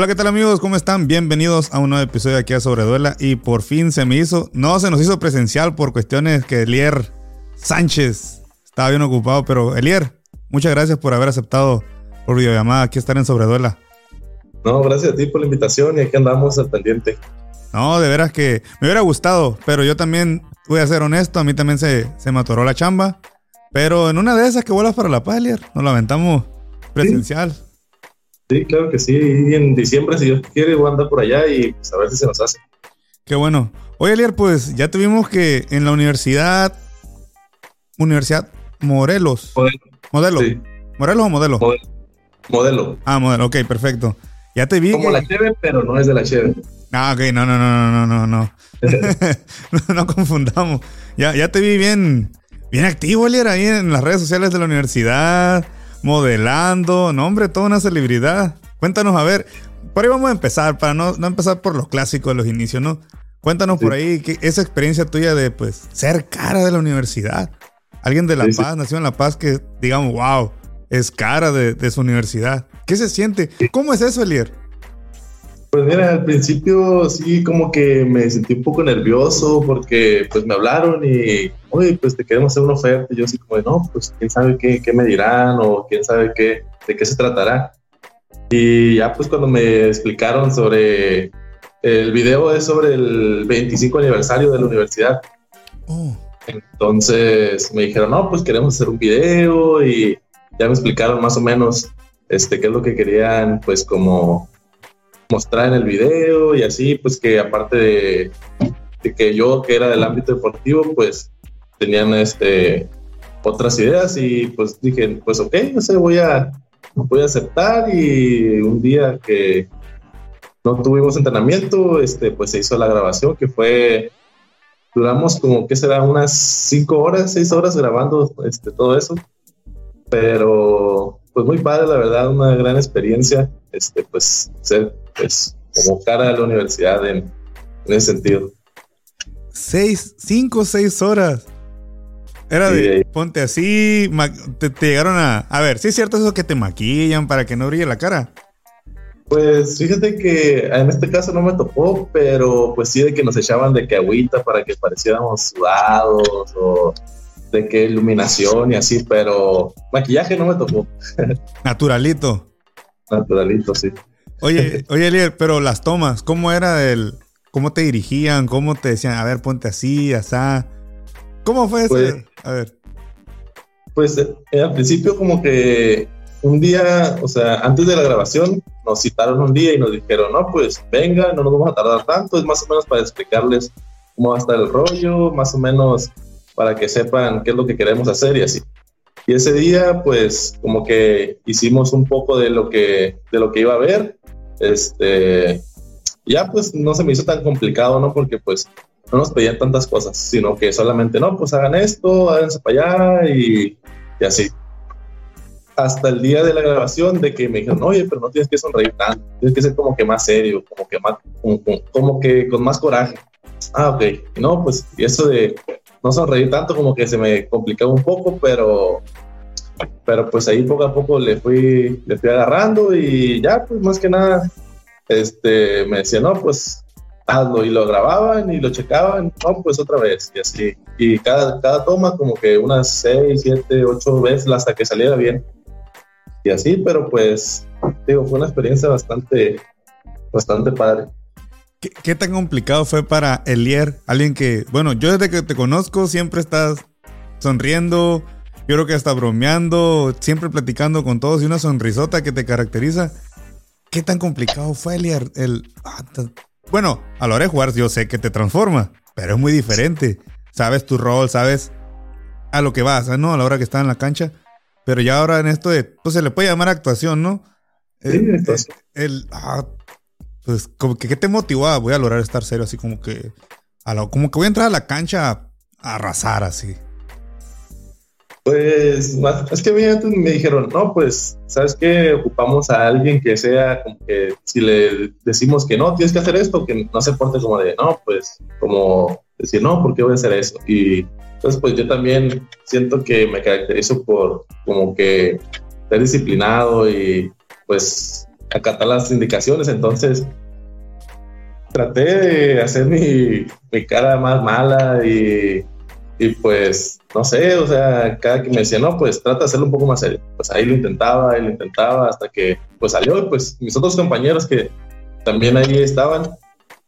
Hola, ¿qué tal amigos? ¿Cómo están? Bienvenidos a un nuevo episodio aquí a Sobreduela. Y por fin se me hizo, no se nos hizo presencial por cuestiones que Elier Sánchez estaba bien ocupado, pero Elier, muchas gracias por haber aceptado por videollamada aquí estar en Sobreduela. No, gracias a ti por la invitación y aquí andamos al pendiente. No, de veras que me hubiera gustado, pero yo también voy a ser honesto, a mí también se, se me atoró la chamba. Pero en una de esas que vuelas para la paz, Elier, nos la aventamos presencial. Sí, claro que sí. Y en diciembre, si Dios quiere, voy a andar por allá y pues, a ver si se nos hace. Qué bueno. Oye, Elier, pues ya tuvimos que en la universidad. Universidad Morelos. Modelo. ¿Morelos o modelo? Modelo. Ah, modelo. Ok, perfecto. Ya te vi. Como la Cheve, pero no es de la Cheve. Ah, ok, no, no, no, no, no, no. no, no confundamos. Ya, ya te vi bien, bien activo, Elier, ahí en las redes sociales de la universidad modelando, no hombre, toda una celebridad. Cuéntanos, a ver, por ahí vamos a empezar, para no, no empezar por los clásicos de los inicios, ¿no? Cuéntanos por ahí que, esa experiencia tuya de pues ser cara de la universidad. Alguien de La Paz, nació en La Paz, que digamos, wow, es cara de, de su universidad. ¿Qué se siente? ¿Cómo es eso, Elier? Pues mira, al principio sí como que me sentí un poco nervioso porque pues me hablaron y, oye, pues te queremos hacer una oferta. Y yo así como, no, pues quién sabe qué, qué me dirán o quién sabe qué, de qué se tratará. Y ya pues cuando me explicaron sobre el video es sobre el 25 aniversario de la universidad. Oh. Entonces me dijeron, no, pues queremos hacer un video y ya me explicaron más o menos este, qué es lo que querían, pues como mostrar en el video y así, pues que aparte de, que yo que era del ámbito deportivo, pues tenían este otras ideas y pues dije, pues ok, no sé, voy a, voy a aceptar y un día que no tuvimos entrenamiento, este, pues se hizo la grabación que fue, duramos como que será unas cinco horas, seis horas grabando este, todo eso, pero pues muy padre, la verdad, una gran experiencia, este, pues ser pues, como cara a la universidad en, ese sentido. Seis, cinco, seis horas. Era de ponte así, te, llegaron a. A ver, ¿sí es cierto eso que te maquillan para que no brille la cara? Pues fíjate que en este caso no me tocó, pero pues sí de que nos echaban de que agüita para que pareciéramos sudados o de que iluminación y así, pero maquillaje no me tocó. Naturalito. Naturalito, sí. Oye, oye, Elier, pero las tomas, ¿cómo era el, cómo te dirigían, cómo te decían, a ver, ponte así, asá? ¿Cómo fue eso? Pues, a ver. Pues eh, al principio como que un día, o sea, antes de la grabación, nos citaron un día y nos dijeron, no, pues venga, no nos vamos a tardar tanto, es más o menos para explicarles cómo va a estar el rollo, más o menos para que sepan qué es lo que queremos hacer y así. Y ese día, pues, como que hicimos un poco de lo que, de lo que iba a ver este, ya pues no se me hizo tan complicado, ¿no? Porque pues no nos pedían tantas cosas, sino que solamente, no, pues hagan esto, háganse para allá y, así. Hasta el día de la grabación de que me dijeron, oye, pero no tienes que sonreír tanto, tienes que ser como que más serio, como que más, como, que con más coraje. Ah, ok. no, pues y eso de no sonreír tanto como que se me complicaba un poco, pero pero pues ahí poco a poco le fui, le fui agarrando y ya, pues más que nada, este, me decía, no, pues hazlo y lo grababan y lo checaban, no, pues otra vez y así. Y cada, cada toma como que unas seis, siete, ocho veces hasta que saliera bien. Y así, pero pues, digo, fue una experiencia bastante, bastante padre. ¿Qué, ¿Qué, tan complicado fue para Elier? Alguien que, bueno, yo desde que te conozco siempre estás sonriendo, yo creo que hasta bromeando, siempre platicando con todos y una sonrisota que te caracteriza. ¿Qué tan complicado fue el... el ah, bueno, a la hora de jugar yo sé que te transforma, pero es muy diferente. Sabes tu rol, sabes a lo que vas, ¿no? A la hora que estás en la cancha. Pero ya ahora en esto de, pues se le puede llamar actuación, ¿no? Sí, el, ah, pues como que ¿qué te motivó voy a lograr estar serio así como que a lo, como que voy a entrar a la cancha a arrasar así. Pues es que a mí me dijeron, no, pues, ¿sabes qué? Ocupamos a alguien que sea como que si le decimos que no, tienes que hacer esto, que no se porte como de, no, pues, como decir, no, ¿por qué voy a hacer eso? Y entonces, pues yo también siento que me caracterizo por como que ser disciplinado y pues acatar las indicaciones, entonces traté de hacer mi cara más mala y, y, pues, no sé, o sea, cada que me decía, no, pues trata de hacerlo un poco más serio. Pues ahí lo intentaba, ahí lo intentaba, hasta que pues salió, pues mis otros compañeros que también ahí estaban,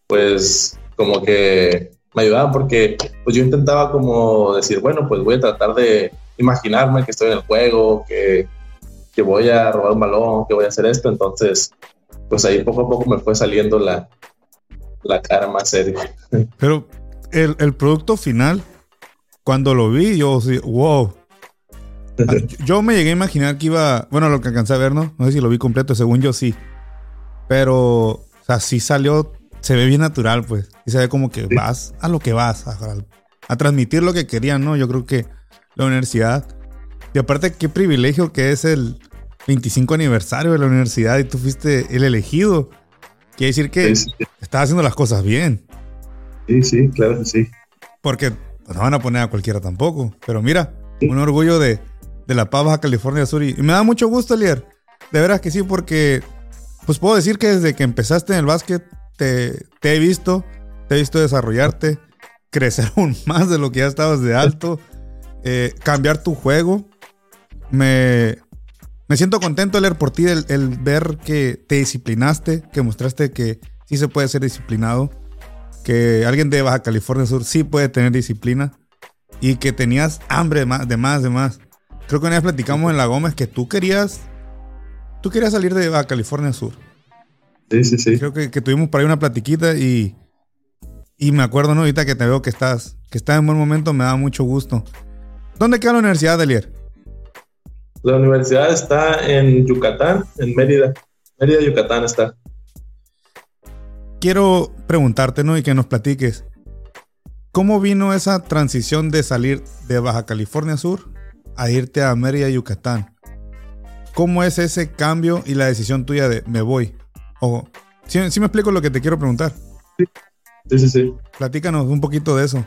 pues como que me ayudaban porque pues yo intentaba como decir, bueno, pues voy a tratar de imaginarme que estoy en el juego, que, que voy a robar un balón, que voy a hacer esto, entonces pues ahí poco a poco me fue saliendo la, la cara más seria. Pero el, el producto final, cuando lo vi, yo sí, wow. Yo me llegué a imaginar que iba, bueno, lo que alcancé a ver, ¿no? No sé si lo vi completo, según yo sí. Pero, o sea, sí salió, se ve bien natural, pues. Y se ve como que vas a lo que vas, a, a, transmitir lo que querían, ¿no? Yo creo que la universidad. Y aparte, qué privilegio que es el 25 aniversario de la universidad y tú fuiste el elegido. Quiere decir que estás haciendo las cosas bien. Sí, sí, claro que sí. Porque pues, no van a poner a cualquiera tampoco. Pero mira, un orgullo de, de La Paz, California Sur. Y me da mucho gusto, Lier. De veras que sí, porque pues puedo decir que desde que empezaste en el básquet te, he visto, te he visto desarrollarte, crecer aún más de lo que ya estabas de alto, eh, cambiar tu juego. Me, me siento contento de por ti, el, el, ver que te disciplinaste, que mostraste que sí se puede ser disciplinado, que alguien de Baja California Sur sí puede tener disciplina y que tenías hambre de más, de más, de más. Creo que una vez platicamos en La Gómez que tú querías, tú querías salir de Baja California Sur. Sí, sí, sí. Creo que, que tuvimos por ahí una platiquita y, y me acuerdo, ¿no? Ahorita que te veo que estás, que estás en buen momento, me da mucho gusto. ¿Dónde queda la Universidad de Lier? La universidad está en Yucatán, en Mérida. Mérida, Yucatán está. Quiero preguntarte, ¿no? Y que nos platiques. ¿Cómo vino esa transición de salir de Baja California Sur a irte a Mérida, Yucatán? ¿Cómo es ese cambio y la decisión tuya de me voy? O, ¿sí, sí me explico lo que te quiero preguntar? Sí, sí, sí. sí. Platícanos un poquito de eso.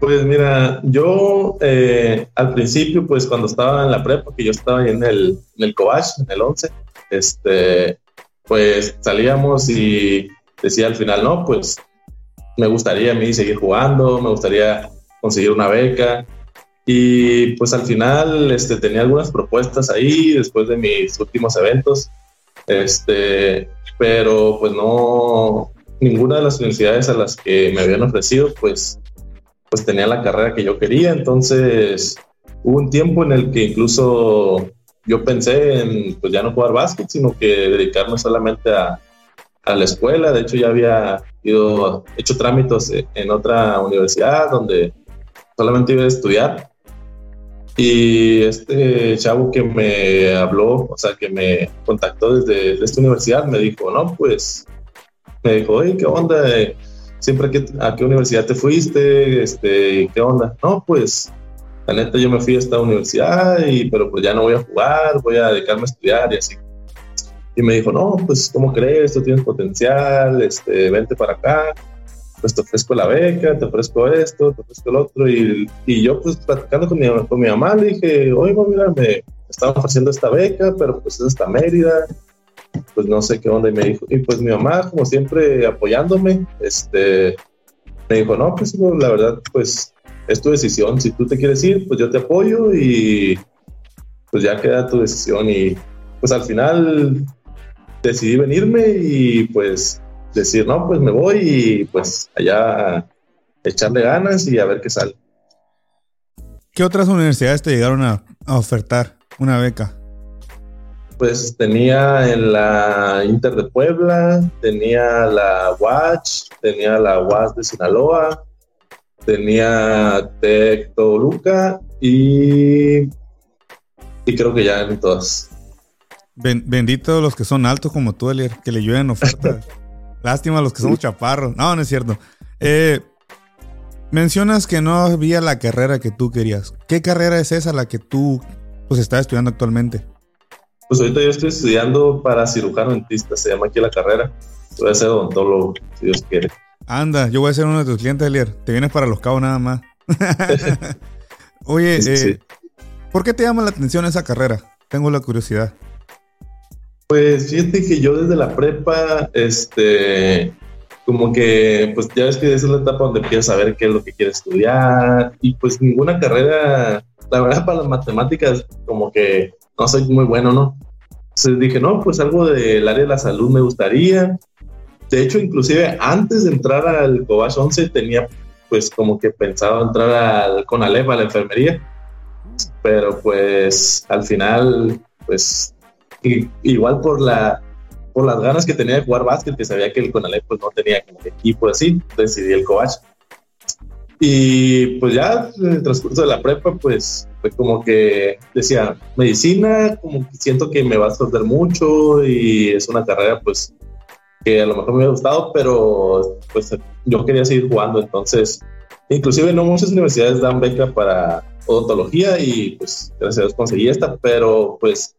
Pues mira, yo eh, al principio, pues cuando estaba en la prepa, que yo estaba ahí en el, en el Cobach, en el 11, este, pues salíamos y decía al final, no, pues me gustaría a mí seguir jugando, me gustaría conseguir una beca. Y pues al final este, tenía algunas propuestas ahí después de mis últimos eventos, este, pero pues no, ninguna de las universidades a las que me habían ofrecido, pues pues tenía la carrera que yo quería, entonces hubo un tiempo en el que incluso yo pensé en pues ya no jugar básquet, sino que dedicarme solamente a, a la escuela, de hecho ya había ido, hecho trámites en otra universidad donde solamente iba a estudiar y este chavo que me habló, o sea, que me contactó desde esta universidad, me dijo, no, pues, me dijo, oye, ¿qué onda? siempre a qué universidad te fuiste, este, qué onda. No, pues la neta yo me fui a esta universidad, y, pero pues ya no voy a jugar, voy a dedicarme a estudiar y así. Y me dijo, no, pues ¿cómo crees? Tú tienes potencial, este, vente para acá, pues te ofrezco la beca, te ofrezco esto, te ofrezco el otro. Y, y yo pues platicando con mi, con mi mamá le dije, oye, mira, me estaban ofreciendo esta beca, pero pues es esta Mérida, pues no sé qué onda y me dijo, y pues mi mamá como siempre apoyándome, este, me dijo, no, pues la verdad, pues es tu decisión, si tú te quieres ir, pues yo te apoyo y pues ya queda tu decisión y pues al final decidí venirme y pues decir, no, pues me voy y pues allá echarle ganas y a ver qué sale. ¿Qué otras universidades te llegaron a, a ofertar una beca? pues tenía en la Inter de Puebla, tenía la Watch, tenía la Watch de Sinaloa, tenía Tec Toluca y, y creo que ya en todas. bendito los que son altos como tú, Elier, que le llueven ofertas. Lástima los que somos chaparros. No, no es cierto. Eh, mencionas que no había la carrera que tú querías. ¿Qué carrera es esa la que tú pues estás estudiando actualmente? Pues ahorita yo estoy estudiando para cirujano dentista, se llama aquí la carrera. Voy a ser odontólogo, si Dios quiere. Anda, yo voy a ser uno de tus clientes, Elier. Te vienes para los cabos nada más. Oye, eh, ¿por qué te llama la atención esa carrera? Tengo la curiosidad. Pues fíjate que yo desde la prepa, este, como que, pues ya ves que esa es la etapa donde empiezas a ver qué es lo que quieres estudiar y pues ninguna carrera, la verdad para las matemáticas como que no soy muy bueno, ¿no? Entonces dije, no, pues algo del área de la salud me gustaría. De hecho, inclusive antes de entrar al Cobach 11 tenía pues como que pensaba entrar al CONALEP, a la enfermería, pero pues al final, pues igual por la por las ganas que tenía de jugar básquet, que sabía que el CONALEP pues no tenía como equipo así, decidí el Cobach. Y pues ya en el transcurso de la prepa, pues fue como que decía, medicina, como que siento que me va a sorprender mucho y es una carrera pues que a lo mejor me hubiera gustado, pero pues yo quería seguir jugando, entonces inclusive no muchas universidades dan beca para odontología y pues gracias a Dios conseguí esta, pero pues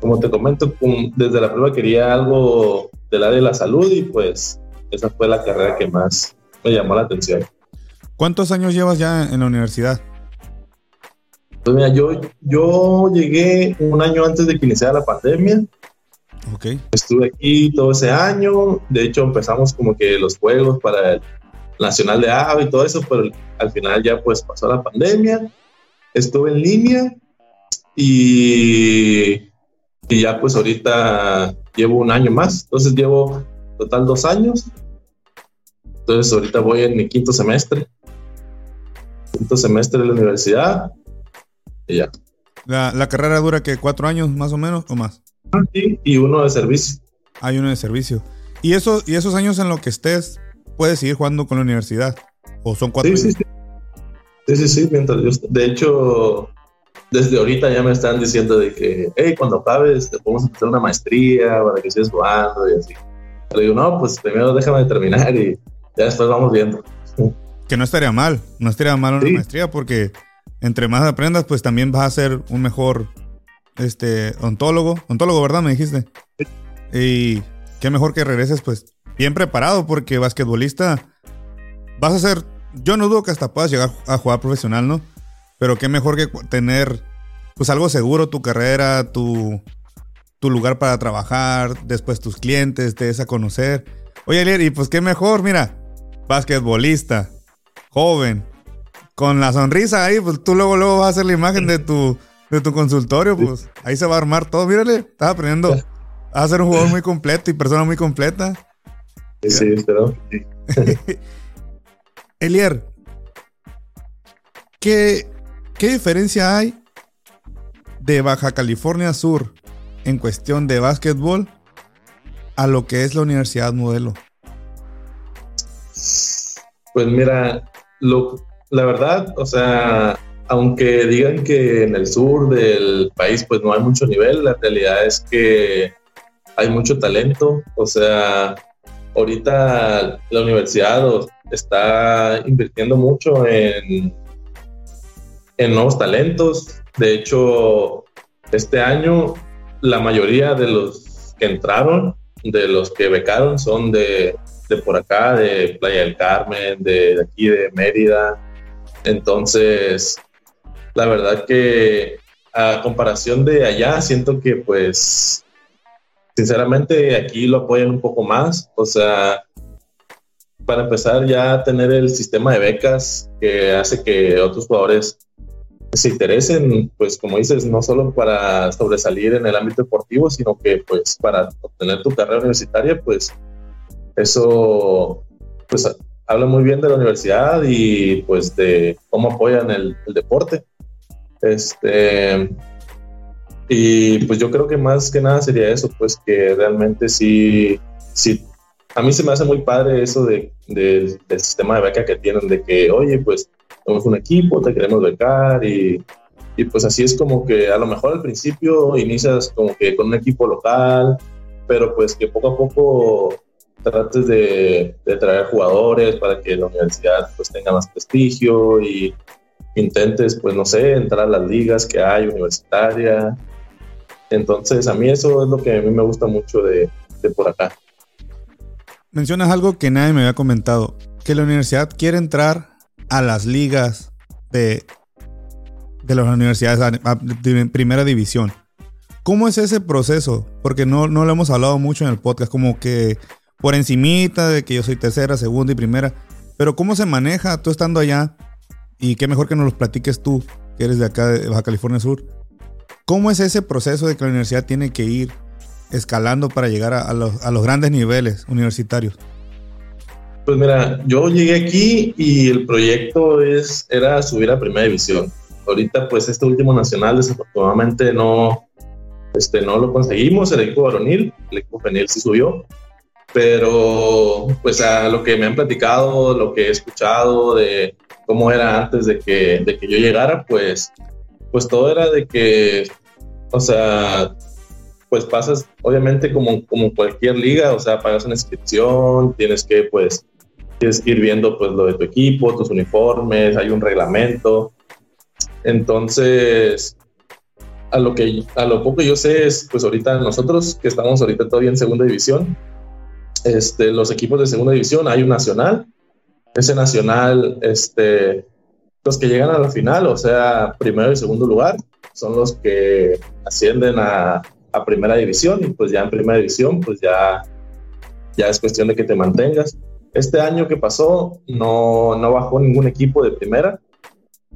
como te comento, desde la prueba quería algo del área de la salud y pues esa fue la carrera que más me llamó la atención. ¿Cuántos años llevas ya en la universidad? Pues mira, yo, yo llegué un año antes de que iniciara la pandemia. Ok. Estuve aquí todo ese año. De hecho, empezamos como que los juegos para el Nacional de AVE y todo eso, pero al final ya pues pasó la pandemia. Estuve en línea y y ya pues ahorita llevo un año más, entonces llevo total dos años. Entonces ahorita voy en mi quinto semestre, quinto semestre de la universidad y ya. La, carrera dura que cuatro años más o menos o más. Sí, y uno de servicio. Hay uno de servicio. ¿Y, eso, y esos años en los que estés, puedes seguir jugando con la universidad? ¿O son cuatro sí, años? Sí, sí. Sí, sí, sí, mientras yo, de hecho, desde ahorita ya me están diciendo de que, hey, cuando acabes, te podemos hacer una maestría para que sigas jugando y así. Le digo, no, pues primero déjame terminar y ya después vamos viendo. Que no estaría mal, no estaría mal una maestría porque entre más aprendas, pues también vas a ser un mejor este ontólogo. Ontólogo, ¿verdad? Me dijiste. Y qué mejor que regreses, pues, bien preparado porque basquetbolista vas a ser, yo no dudo que hasta puedas llegar a jugar profesional, ¿no? Pero qué mejor que tener pues algo seguro, tu carrera, tu, tu lugar para trabajar, después tus clientes, te des a conocer. Oye, Elier, y pues qué mejor, mira, basquetbolista, joven, con la sonrisa ahí, pues tú luego, luego vas a hacer la imagen de tu, de tu consultorio, pues ahí se va a armar todo. Mírale, estás aprendiendo a ser un jugador muy completo y persona muy completa. Sí, sí, pero... Elier, ¿qué, ¿Qué diferencia hay de Baja California Sur en cuestión de básquetbol a lo que es la Universidad Modelo? Pues mira, lo, la verdad, o sea, aunque digan que en el sur del país pues no hay mucho nivel, la realidad es que hay mucho talento, o sea, ahorita la universidad está invirtiendo mucho en en nuevos talentos. De hecho, este año la mayoría de los que entraron, de los que becaron, son de, por acá, de Playa del Carmen, de, aquí de Mérida. Entonces, la verdad que a comparación de allá, siento que pues, sinceramente, aquí lo apoyan un poco más. O sea, para empezar ya tener el sistema de becas que hace que otros jugadores se interesen, pues como dices, no solo para sobresalir en el ámbito deportivo, sino que pues para obtener tu carrera universitaria, pues eso pues habla muy bien de la universidad y pues de cómo apoyan el, deporte. Este, y pues yo creo que más que nada sería eso, pues que realmente sí, sí a mí se me hace muy padre eso de, del sistema de beca que tienen, de que, oye, pues somos un equipo, te queremos becar y, y, pues así es como que a lo mejor al principio inicias como que con un equipo local, pero pues que poco a poco trates de, de traer jugadores para que la universidad pues tenga más prestigio y intentes pues no sé, entrar a las ligas que hay universitaria. Entonces a mí eso es lo que a mí me gusta mucho de, de por acá. Mencionas algo que nadie me había comentado, que la universidad quiere entrar a las ligas de, de las universidades de primera división. ¿Cómo es ese proceso? Porque no, no lo hemos hablado mucho en el podcast, como que por encimita de que yo soy tercera, segunda y primera. Pero ¿cómo se maneja tú estando allá? Y qué mejor que nos los platiques tú, que eres de acá de Baja California Sur. ¿Cómo es ese proceso de que la universidad tiene que ir escalando para llegar a, los, a los grandes niveles universitarios? Pues mira, yo llegué aquí y el proyecto es, era subir a primera división. Ahorita pues este último nacional desafortunadamente no, este, no lo conseguimos, el equipo varonil, el equipo femenil sí subió, pero pues a lo que me han platicado, lo que he escuchado de cómo era antes de que, de que yo llegara, pues, pues todo era de que, o sea, pues pasas, obviamente como, como cualquier liga, o sea, pagas una inscripción, tienes que, pues, tienes que ir viendo, pues, lo de tu equipo, tus uniformes, hay un reglamento. Entonces, a lo que a lo poco yo sé es pues ahorita nosotros que estamos ahorita todavía en segunda división este los equipos de segunda división hay un nacional ese nacional este los que llegan a la final o sea primero y segundo lugar son los que ascienden a, a primera división y pues ya en primera división pues ya ya es cuestión de que te mantengas este año que pasó no no bajó ningún equipo de primera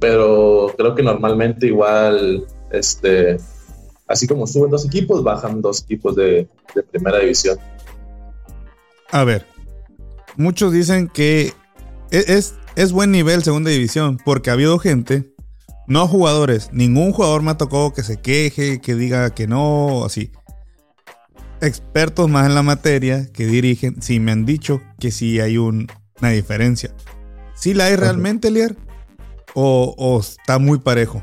pero creo que normalmente igual este, así como suben dos equipos, bajan dos equipos de, primera división. A ver, muchos dicen que es, es buen nivel segunda división porque ha habido gente, no jugadores, ningún jugador me ha tocado que se queje, que diga que no, así. Expertos más en la materia que dirigen, sí me han dicho que sí hay una diferencia. ¿Sí la hay realmente, Lier? ¿O, ¿O está muy parejo?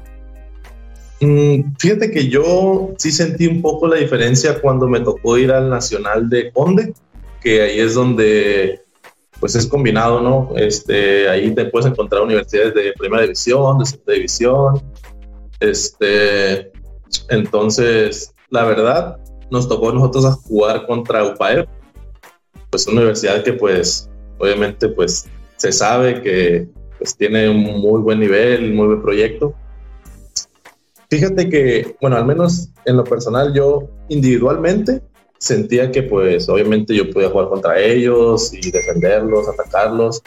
Mm, fíjate que yo sí sentí un poco la diferencia cuando me tocó ir al Nacional de Conde, que ahí es donde pues es combinado, ¿no? Este, ahí te puedes encontrar universidades de primera división, de segunda división. Este, entonces, la verdad, nos tocó a nosotros a jugar contra UPAEP, pues una universidad que pues obviamente pues se sabe que pues tiene un muy buen nivel, muy buen proyecto Fíjate que, bueno, al menos en lo personal, yo individualmente sentía que, pues, obviamente yo podía jugar contra ellos y defenderlos, atacarlos.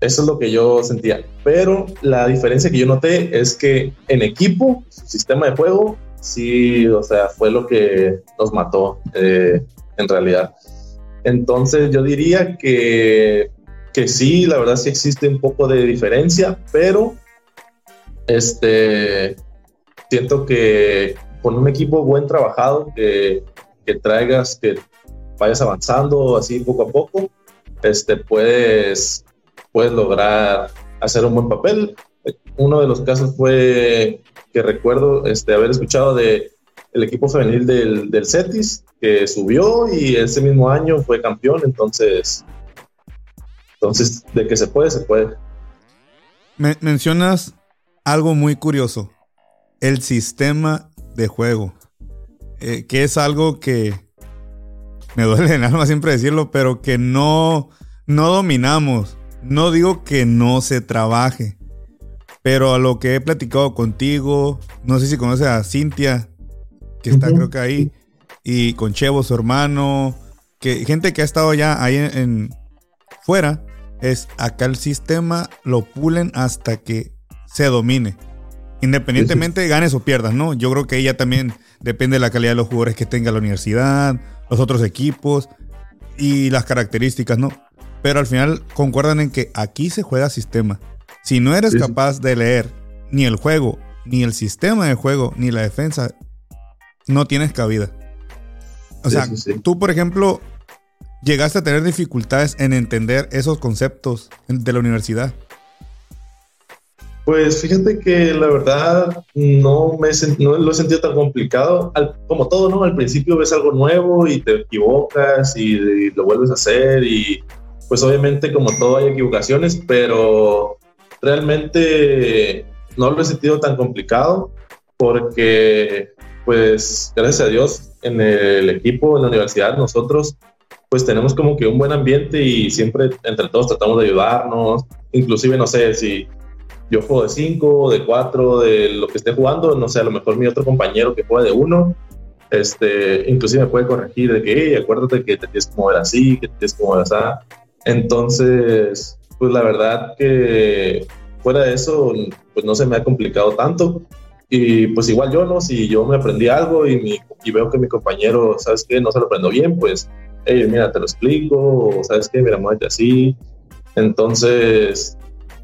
Eso es lo que yo sentía. Pero la diferencia que yo noté es que en equipo, su sistema de juego, sí, o sea, fue lo que nos mató eh, en realidad. Entonces yo diría que, que sí, la verdad sí existe un poco de diferencia, pero este, siento que con un equipo buen trabajado, que, traigas, que vayas avanzando así poco a poco, este, puedes, puedes lograr hacer un buen papel. Uno de los casos fue que recuerdo este, haber escuchado de el equipo femenil del, del Cetis, que subió y ese mismo año fue campeón, entonces, entonces de que se puede, se puede. mencionas algo muy curioso. El sistema de juego. Eh, que es algo que me duele en alma siempre decirlo, pero que no, no dominamos. No digo que no se trabaje, pero a lo que he platicado contigo, no sé si conoces a Cintia, que está creo que ahí, y con Chevo, su hermano, que gente que ha estado ya ahí en fuera, es acá el sistema lo pulen hasta que se domine. Independientemente de ganes o pierdas, ¿no? Yo creo que ella también depende de la calidad de los jugadores que tenga la universidad, los otros equipos y las características, ¿no? Pero al final concuerdan en que aquí se juega sistema. Si no eres capaz de leer ni el juego, ni el sistema de juego, ni la defensa, no tienes cabida. O sea, tú, por ejemplo, llegaste a tener dificultades en entender esos conceptos de la universidad. Pues fíjate que la verdad no, me, no lo he sentido tan complicado. como todo, ¿no? Al principio ves algo nuevo y te equivocas y, lo vuelves a hacer y pues obviamente como todo hay equivocaciones, pero realmente no lo he sentido tan complicado porque pues gracias a Dios en el equipo, en la universidad, nosotros pues tenemos como que un buen ambiente y siempre entre todos tratamos de ayudarnos. Inclusive, no sé, si yo juego de 5, de 4, de lo que esté jugando, no sé, a lo mejor mi otro compañero que juega de 1, este, inclusive me puede corregir de que, hey, acuérdate que te tienes que mover así, que te tienes que mover así. Entonces, pues la verdad que fuera de eso, pues no se me ha complicado tanto. Y pues igual yo, ¿no? Si yo me aprendí algo y, mi, y veo que mi compañero, ¿sabes qué? No se lo aprendo bien, pues, hey, mira, te lo explico, ¿sabes qué? Mira, muévete así. Entonces,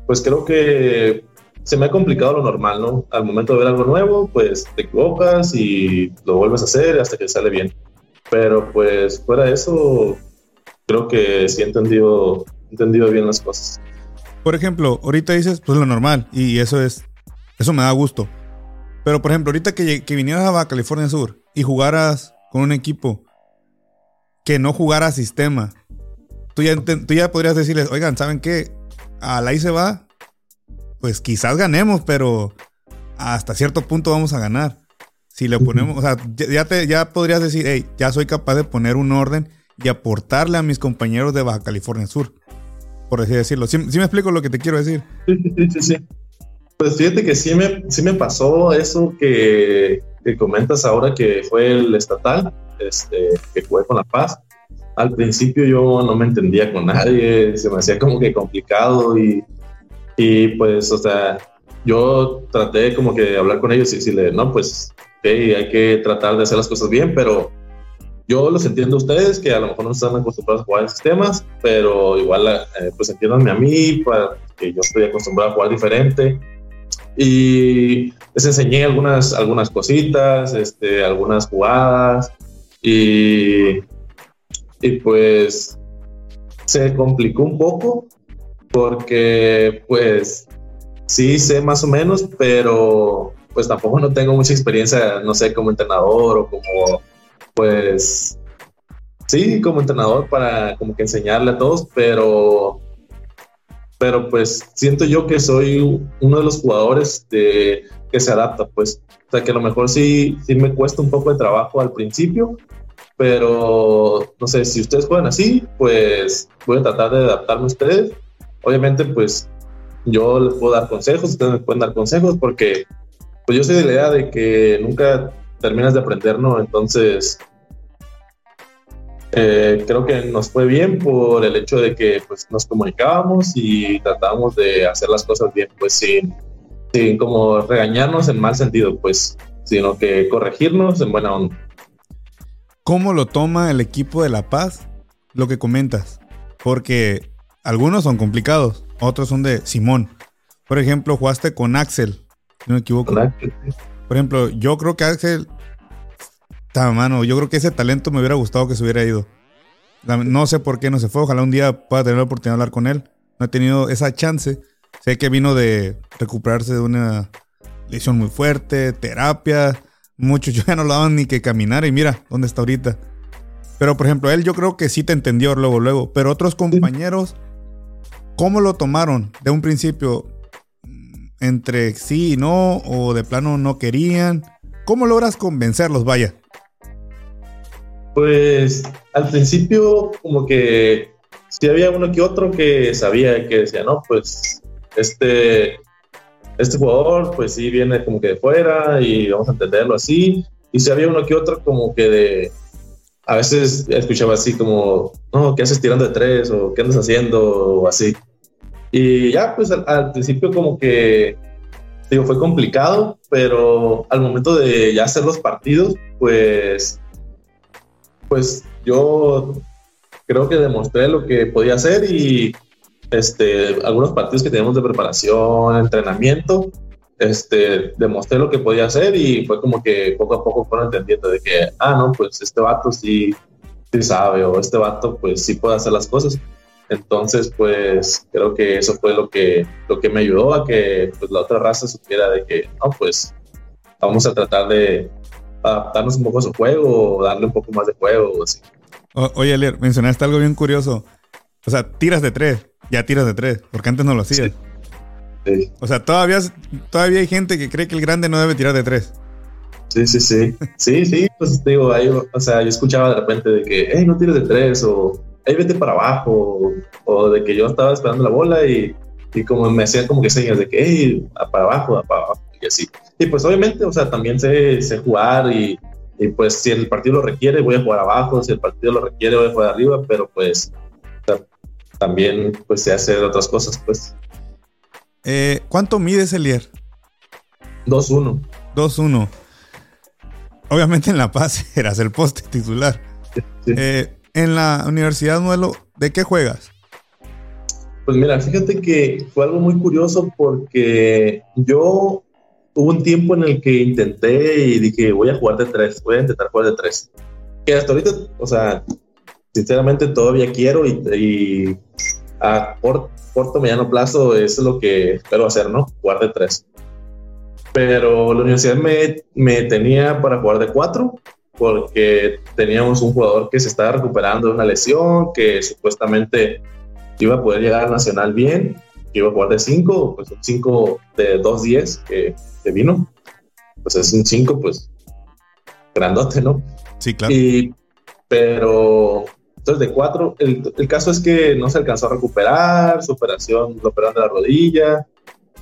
pues creo que se me ha complicado lo normal, ¿no? Al momento de ver algo nuevo, pues te equivocas y lo vuelves a hacer hasta que sale bien. Pero pues fuera de eso, creo que sí he entendido, entendido bien las cosas. Por ejemplo, ahorita dices, pues lo normal, y eso es, eso me da gusto. Pero por ejemplo, ahorita que, vinieras a California Sur y jugaras con un equipo que no jugara sistema, tú ya, tú ya podrías decirles, oigan, ¿saben qué? A la se va, pues quizás ganemos, pero hasta cierto punto vamos a ganar. Si le ponemos, o sea, ya, te, ya podrías decir, hey, ya soy capaz de poner un orden y aportarle a mis compañeros de Baja California Sur. Por así decirlo. ¿Sí, me explico lo que te quiero decir? Sí, sí, sí. Pues fíjate que sí me, sí me pasó eso que, que comentas ahora que fue el estatal, este, que jugué con La Paz. Al principio yo no me entendía con nadie, se me hacía como que complicado y y pues, o sea, yo traté como que de hablar con ellos y decirle, no, pues, hay que tratar de hacer las cosas bien, pero yo los entiendo a ustedes, que a lo mejor no están acostumbrados a jugar en sistemas, pero igual, eh, pues entiéndanme a mí, que yo estoy acostumbrado a jugar diferente. Y les enseñé algunas, algunas cositas, este, algunas jugadas, y, y pues se complicó un poco, porque pues sí sé más o menos, pero pues tampoco no tengo mucha experiencia, no sé, como entrenador o como pues sí, como entrenador para como que enseñarle a todos, pero pero pues siento yo que soy uno de los jugadores que se adapta, pues, o sea que a lo mejor sí, sí me cuesta un poco de trabajo al principio, pero no sé, si ustedes juegan así, pues voy a tratar de adaptarme a ustedes Obviamente, pues yo les puedo dar consejos, ustedes me pueden dar consejos, porque pues yo soy de la idea de que nunca terminas de aprender, ¿no? Entonces, eh, creo que nos fue bien por el hecho de que pues, nos comunicábamos y tratábamos de hacer las cosas bien, pues sin, sin como regañarnos en mal sentido, pues, sino que corregirnos en buena onda. ¿Cómo lo toma el equipo de La Paz? Lo que comentas. Porque algunos son complicados, otros son de Simón. Por ejemplo, jugaste con Axel, no me equivoco. Por ejemplo, yo creo que Axel, mano, yo creo que ese talento me hubiera gustado que se hubiera ido. No sé por qué no se fue, ojalá un día pueda tener la oportunidad de hablar con él. No he tenido esa chance. Sé que vino de recuperarse de una lesión muy fuerte, terapia. Muchos ya no lo daban ni que caminar y mira dónde está ahorita. Pero por ejemplo, él yo creo que sí te entendió luego, luego. Pero otros compañeros ¿Cómo lo tomaron de un principio? ¿Entre sí y no? ¿O de plano no querían? ¿Cómo logras convencerlos, vaya? Pues al principio como que sí había uno que otro que sabía que decía, no, pues este, este jugador pues sí viene como que de fuera y vamos a entenderlo así. Y si había uno que otro como que de, a veces escuchaba así como, no, ¿qué haces tirando de tres? o ¿qué andas haciendo? o así. Y ya, pues al, principio como que, digo, fue complicado, pero al momento de ya hacer los partidos, pues, pues yo creo que demostré lo que podía hacer y este, algunos partidos que teníamos de preparación, entrenamiento, este, demostré lo que podía hacer y fue como que poco a poco fueron entendiendo de que, ah, no, pues este vato sí, sí sabe o este vato pues sí puede hacer las cosas. Entonces, pues creo que eso fue lo que, lo que me ayudó a que pues, la otra raza supiera de que, no, pues vamos a tratar de adaptarnos un poco a su juego o darle un poco más de juego. Así. oye, Alier, mencionaste algo bien curioso. O sea, tiras de tres, ya tiras de tres, porque antes no lo hacías. O sea, todavía, todavía hay gente que cree que el grande no debe tirar de tres. Sí, sí, sí. Sí, sí, pues digo, ahí, o sea, yo escuchaba de repente de que, hey, no tires de tres, o hey, vete para abajo, o, de que yo estaba esperando la bola y, y como me hacían como que señas de que, hey, para abajo, para abajo, y así. Y pues obviamente, o sea, también sé, sé jugar y, y, pues si el partido lo requiere, voy a jugar abajo, si el partido lo requiere, voy a jugar arriba, pero pues también pues sé hacer otras cosas, pues. Eh, ¿Cuánto mides, Elier? 2-1. 2-1. Obviamente en La Paz eras el poste titular. Eh, en la Universidad Nuelo, ¿de qué juegas? Pues mira, fíjate que fue algo muy curioso porque yo hubo un tiempo en el que intenté y dije, voy a jugar de tres, voy a intentar jugar de tres. Que hasta ahorita, o sea, sinceramente todavía quiero y, a corto, corto, mediano plazo es lo que espero hacer, ¿no? Jugar de tres. Pero la universidad me, me tenía para jugar de cuatro porque teníamos un jugador que se estaba recuperando de una lesión, que supuestamente iba a poder llegar a Nacional bien, que iba a jugar de 5, pues un 5 de 2-10 que, que, vino. Pues es un 5, pues grandote, ¿no? Sí, claro. Y, pero entonces de 4, el, el, caso es que no se alcanzó a recuperar, su operación, lo operaron de la rodilla,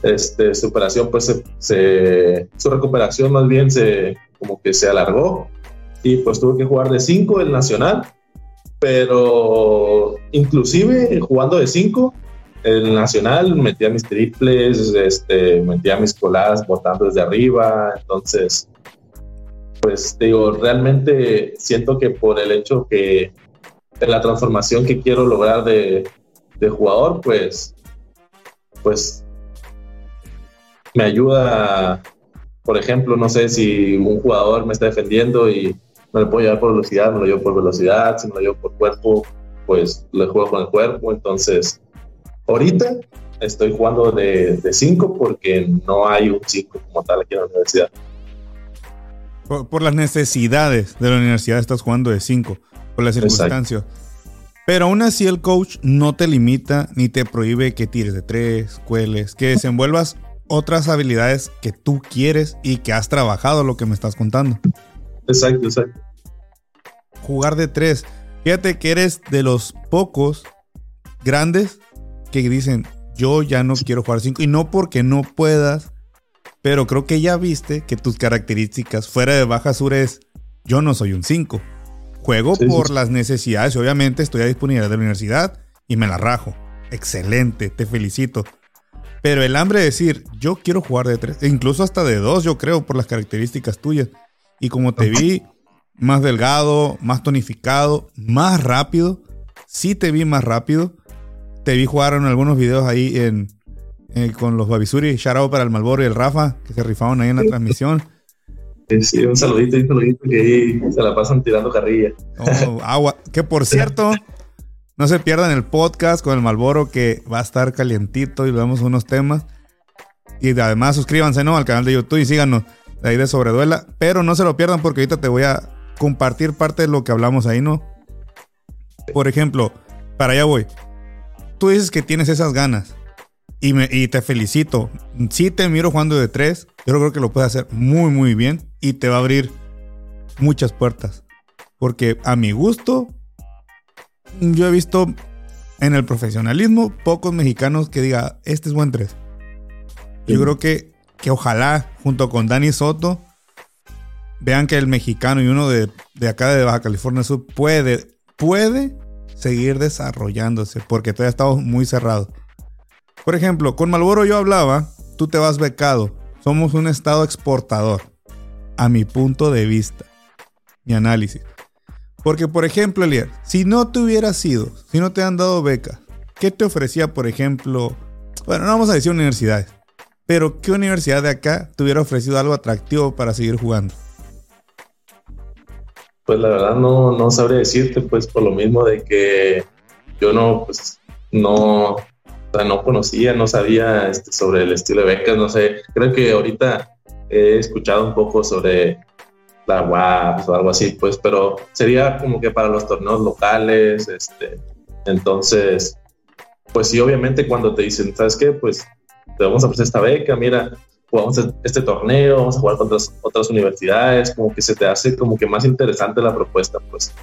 este, su operación, pues se, se, su recuperación más bien se, como que se alargó y pues tuve que jugar de 5 el Nacional pero inclusive jugando de 5, el Nacional metía mis triples, este, metía mis coladas botando desde arriba, entonces, pues digo, realmente siento que por el hecho que de la transformación que quiero lograr de, de jugador, pues, pues me ayuda, por ejemplo, no sé si un jugador me está defendiendo y me lo puedo llevar por velocidad, me lo llevo por velocidad, si me lo llevo por cuerpo, pues lo juego con el cuerpo. Entonces, ahorita estoy jugando de 5 porque no hay un 5 como tal aquí en la universidad. Por, las necesidades de la universidad estás jugando de 5, por las circunstancias. Pero aún así el coach no te limita ni te prohíbe que tires de 3, cueles, que desenvuelvas otras habilidades que tú quieres y que has trabajado, lo que me estás contando. Exacto, exacto. Jugar de tres. Fíjate que eres de los pocos grandes que dicen, yo ya no quiero jugar cinco. Y no porque no puedas, pero creo que ya viste que tus características fuera de Baja Sur es, yo no soy un 5. Juego por las necesidades y obviamente estoy a disponibilidad de la universidad y me la rajo. Excelente, te felicito. Pero el hambre de decir, yo quiero jugar de tres, incluso hasta de dos, yo creo, por las características tuyas. Y como te vi más delgado, más tonificado, más rápido, sí te vi más rápido. Te vi jugar en algunos videos ahí en, con los Babisuri, shout para el Malboro y el Rafa, que se rifaron ahí en la transmisión. Sí, un saludito y un saludito que ahí se la pasan tirando carrilla. Oh, agua. Que por cierto, no se pierdan el podcast con el Malboro que va a estar calientito y vemos unos temas. Y además suscríbanse ¿no? al canal de YouTube y síganos de ahí de Sobreduela. Pero no se lo pierdan porque ahorita te voy a compartir parte de lo que hablamos ahí, ¿no? Por ejemplo, para allá voy. Tú dices que tienes esas ganas y, me, y te felicito. Si te miro jugando de tres, yo creo que lo puedes hacer muy, muy bien y te va a abrir muchas puertas. Porque a mi gusto, yo he visto en el profesionalismo pocos mexicanos que diga, este es buen tres. Yo creo que que ojalá junto con Dani Soto vean que el mexicano y uno de, acá de Baja California Sur puede, puede seguir desarrollándose porque todavía estamos muy cerrados. Por ejemplo, con Malboro yo hablaba, tú te vas becado, somos un estado exportador, a mi punto de vista, mi análisis. Porque, por ejemplo, Elier, si no te hubieras sido, si no te han dado beca, ¿qué te ofrecía, por ejemplo? Bueno, no vamos a decir universidades, pero, ¿qué universidad de acá te hubiera ofrecido algo atractivo para seguir jugando? Pues la verdad no, no sabría decirte, pues por lo mismo de que yo no, pues no, no conocía, no sabía este, sobre el estilo de becas, no sé, creo que ahorita he escuchado un poco sobre la WAP o algo así, pues, pero sería como que para los torneos locales, este, entonces, pues sí, obviamente cuando te dicen, ¿sabes qué? Pues te vamos a ofrecer esta beca, mira, jugamos este torneo, vamos a jugar con otras, universidades, como que se te hace como que más interesante la propuesta, pues.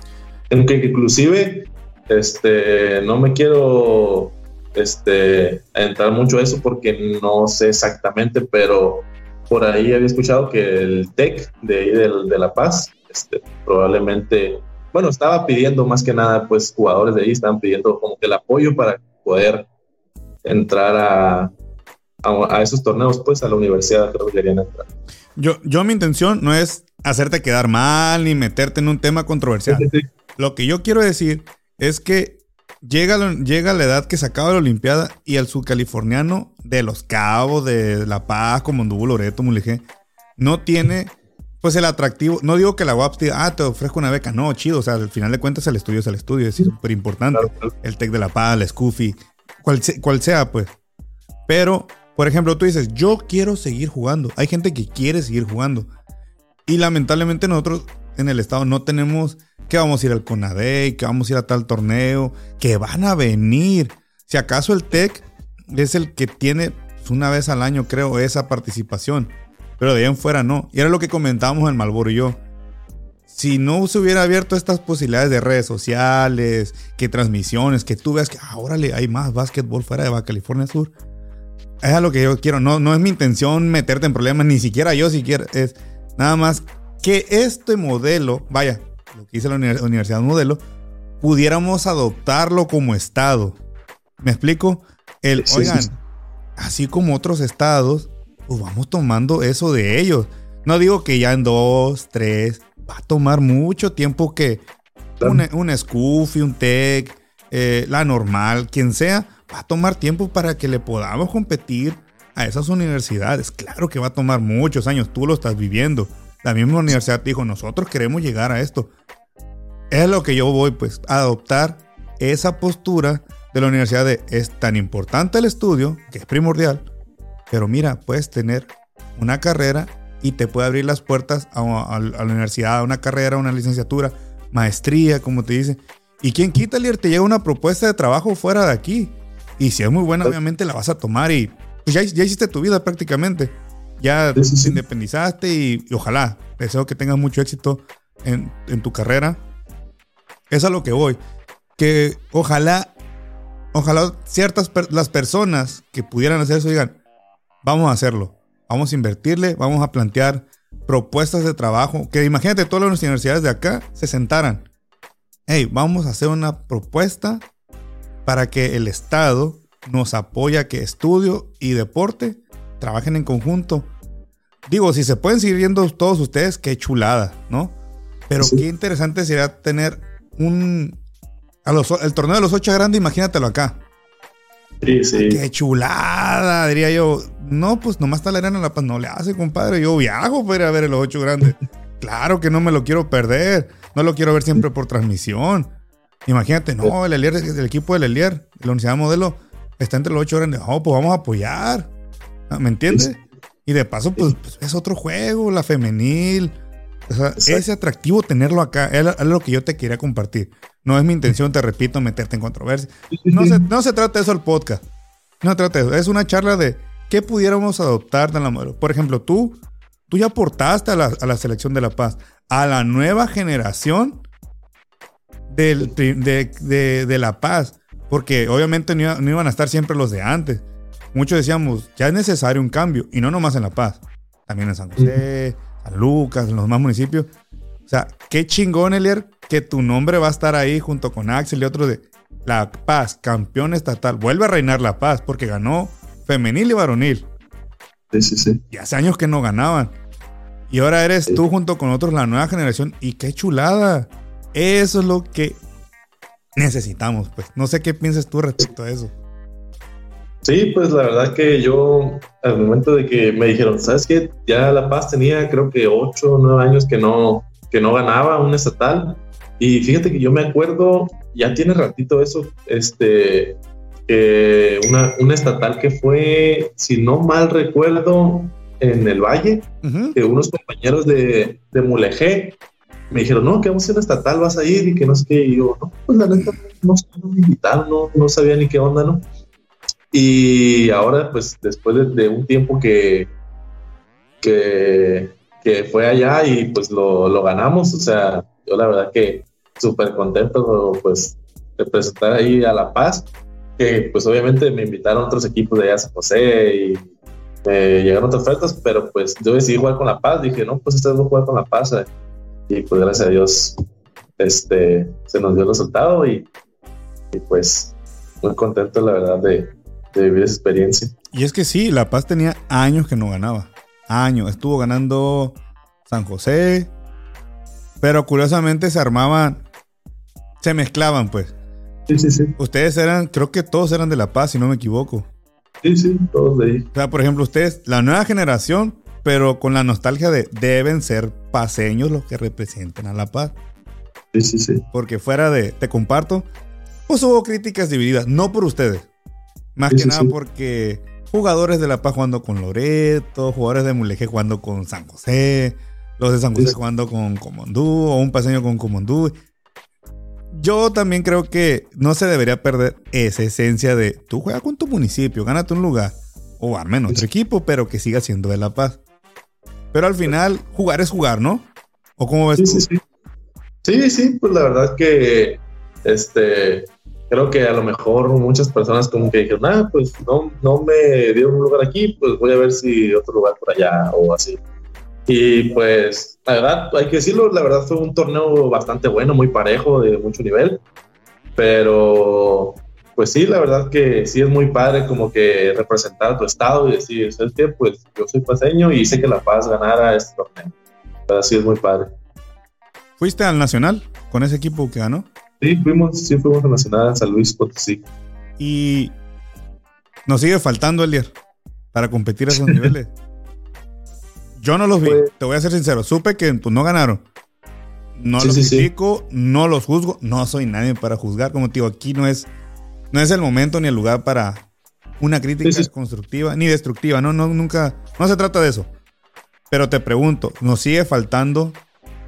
Aunque inclusive, este, no me quiero este, entrar mucho a eso porque no sé exactamente, pero por ahí había escuchado que el TEC de ahí de, La Paz este, probablemente, bueno, estaba pidiendo más que nada, pues jugadores de ahí estaban pidiendo como que el apoyo para poder entrar a, a, esos torneos, pues a la universidad creo que querían entrar. Yo, yo mi intención no es hacerte quedar mal ni meterte en un tema controversial. Lo que yo quiero decir es que llega, llega la edad que se acaba la Olimpiada y el subcaliforniano de Los Cabos, de La Paz, como Anduvo Loreto, Mulegé, no tiene pues el atractivo. No digo que la UAPS diga, ah, te ofrezco una beca. No, chido. O sea, al final de cuentas el estudio es el estudio, es súper importante. El TEC de La Paz, la SCUFI, cual, cual sea, pues. Pero, por ejemplo, tú dices, yo quiero seguir jugando. Hay gente que quiere seguir jugando. Y lamentablemente nosotros en el estado no tenemos que vamos a ir al CONADEI, que vamos a ir a tal torneo, que van a venir. Si acaso el TEC es el que tiene una vez al año, creo, esa participación. Pero de ahí en fuera no. Y era lo que comentábamos en Malboro y yo. Si no se hubiera abierto estas posibilidades de redes sociales, que transmisiones, que tú veas que ahora hay más básquetbol fuera de Baja California Sur. Es lo que yo quiero. No, no es mi intención meterte en problemas, ni siquiera yo siquiera. Es nada más que este modelo, vaya, dice la Universidad Modelo, pudiéramos adoptarlo como Estado. ¿Me explico? El, oigan, así como otros estados, pues vamos tomando eso de ellos. No digo que ya en dos, tres, va a tomar mucho tiempo que un, un Scoofy, un Tech, eh, la normal, quien sea, va a tomar tiempo para que le podamos competir a esas universidades. Claro que va a tomar muchos años, tú lo estás viviendo. La misma universidad dijo, nosotros queremos llegar a esto. Es lo que yo voy, pues, a adoptar esa postura de la universidad de es tan importante el estudio, que es primordial, pero mira, puedes tener una carrera y te puede abrir las puertas a, la universidad, a una carrera, a una licenciatura, maestría, como te dice. Y quien quita, Lier, te llega una propuesta de trabajo fuera de aquí. Y si es muy buena, obviamente la vas a tomar y pues, ya, ya hiciste tu vida prácticamente ya te independizaste y, ojalá, deseo que tengas mucho éxito en, tu carrera. Es a lo que voy. Que ojalá, ojalá ciertas las personas que pudieran hacer eso digan, vamos a hacerlo, vamos a invertirle, vamos a plantear propuestas de trabajo. Que imagínate todas las universidades de acá se sentaran. Hey, vamos a hacer una propuesta para que el Estado nos apoya que estudio y deporte trabajen en conjunto. Digo, si se pueden seguir viendo todos ustedes, qué chulada, ¿no? Pero qué interesante sería tener un. el torneo de los ocho grandes, imagínatelo acá. Sí, sí. Qué chulada, diría yo. No, pues nomás está la arena La Paz. No le hace, compadre. Yo viajo para ir a ver los ocho grandes. claro que no me lo quiero perder. No lo quiero ver siempre por transmisión. Imagínate, no, el Elier, el equipo del Elier, la Universidad Modelo, está entre los ocho grandes. Oh, pues vamos a apoyar. ¿Me entiendes? Y de paso, pues, pues, es otro juego, la femenil. O sea, ese atractivo tenerlo acá es, lo que yo te quería compartir. No es mi intención, te repito, meterte en controversia. No se, no se trata de eso el podcast. No se trata de eso. Es una charla de qué pudiéramos adoptar de la modelo. Por ejemplo, tú, tú ya aportaste a la, selección de La Paz, a la nueva generación del, de, de, La Paz. Porque obviamente no iban a estar siempre los de antes muchos decíamos, ya es necesario un cambio, y no nomás en La Paz, también en San José, San Lucas, en los demás municipios. O sea, qué chingón, Elier, que tu nombre va a estar ahí junto con Axel y otros de La Paz, campeón estatal. Vuelve a reinar La Paz porque ganó femenil y varonil. Sí, sí, sí. Y hace años que no ganaban. Y ahora eres tú junto con otros la nueva generación. Y qué chulada. Eso es lo que necesitamos, pues. No sé qué piensas tú respecto a eso. Sí, pues la verdad que yo, al momento de que me dijeron, ¿sabes qué? Ya La Paz tenía creo que 8 o 9 años que no, que no ganaba un estatal. Y fíjate que yo me acuerdo, ya tiene ratito eso, este, que una, una estatal que fue, si no mal recuerdo, en el Valle, que unos compañeros de, de Mulegé me dijeron, no, que vamos a ir a estatal, vas a ir y que no sé qué. Y yo, no, pues la neta, no, no me invitaron, no, no sabía ni qué onda, ¿no? Y ahora, pues después de, un tiempo que, que, fue allá y pues lo, ganamos, o sea, yo la verdad que súper contento pues de presentar ahí a La Paz, que pues obviamente me invitaron otros equipos de allá San José y me llegaron otras ofertas, pero pues yo decidí jugar con La Paz, dije, no, pues voy a jugar con La Paz eh". y pues gracias a Dios este, se nos dio el resultado y, y pues muy contento la verdad de, de vivir esa experiencia. Y es que sí, La Paz tenía años que no ganaba. Años. Estuvo ganando San José. Pero curiosamente se armaban. Se mezclaban, pues. Sí, sí, sí. Ustedes eran, creo que todos eran de La Paz, si no me equivoco. Sí, sí, todos de ahí. O sea, por ejemplo, ustedes, la nueva generación, pero con la nostalgia de deben ser paseños los que representen a La Paz. Sí, sí, sí. Porque fuera de, te comparto, pues hubo críticas divididas, no por ustedes. Más Sí, que sí, nada sí. porque jugadores de La Paz jugando con Loreto, jugadores de Mulegé jugando con San José, los de San José jugando con Comondú, o un paseño con Comondú. Yo también creo que no se debería perder esa esencia de tú juegas con tu municipio, gánate un lugar, o al menos otro equipo, pero que siga siendo de La Paz. Pero al final, jugar es jugar, ¿no? ¿O cómo ves Sí, tú? sí, sí. Sí, sí, pues la verdad que este creo que a lo mejor muchas personas como que dijeron, ah, pues no, no me dieron un lugar aquí, pues voy a ver si otro lugar por allá o así. Y pues, la verdad, hay que decirlo, la verdad fue un torneo bastante bueno, muy parejo, de mucho nivel. Pero, pues sí, la verdad que sí es muy padre como que representar a tu estado y decir, ¿sabes qué? Pues yo soy paseño y sé que La Paz ganara este torneo. Pero sí es muy padre. ¿Fuiste al Nacional con ese equipo que ganó? Sí, fuimos, sí fuimos a Nacional en San Luis Potosí. Y nos sigue faltando el día para competir a esos niveles. Yo no los vi, Pues- te voy a ser sincero. Supe que pues, no ganaron. No Sí, los sí, sí. critico, no los juzgo. No soy nadie para juzgar. Como te digo, aquí no es, no es el momento ni el lugar para una crítica constructiva ni destructiva. No, no, nunca. No se trata de eso. Pero te pregunto, ¿nos sigue faltando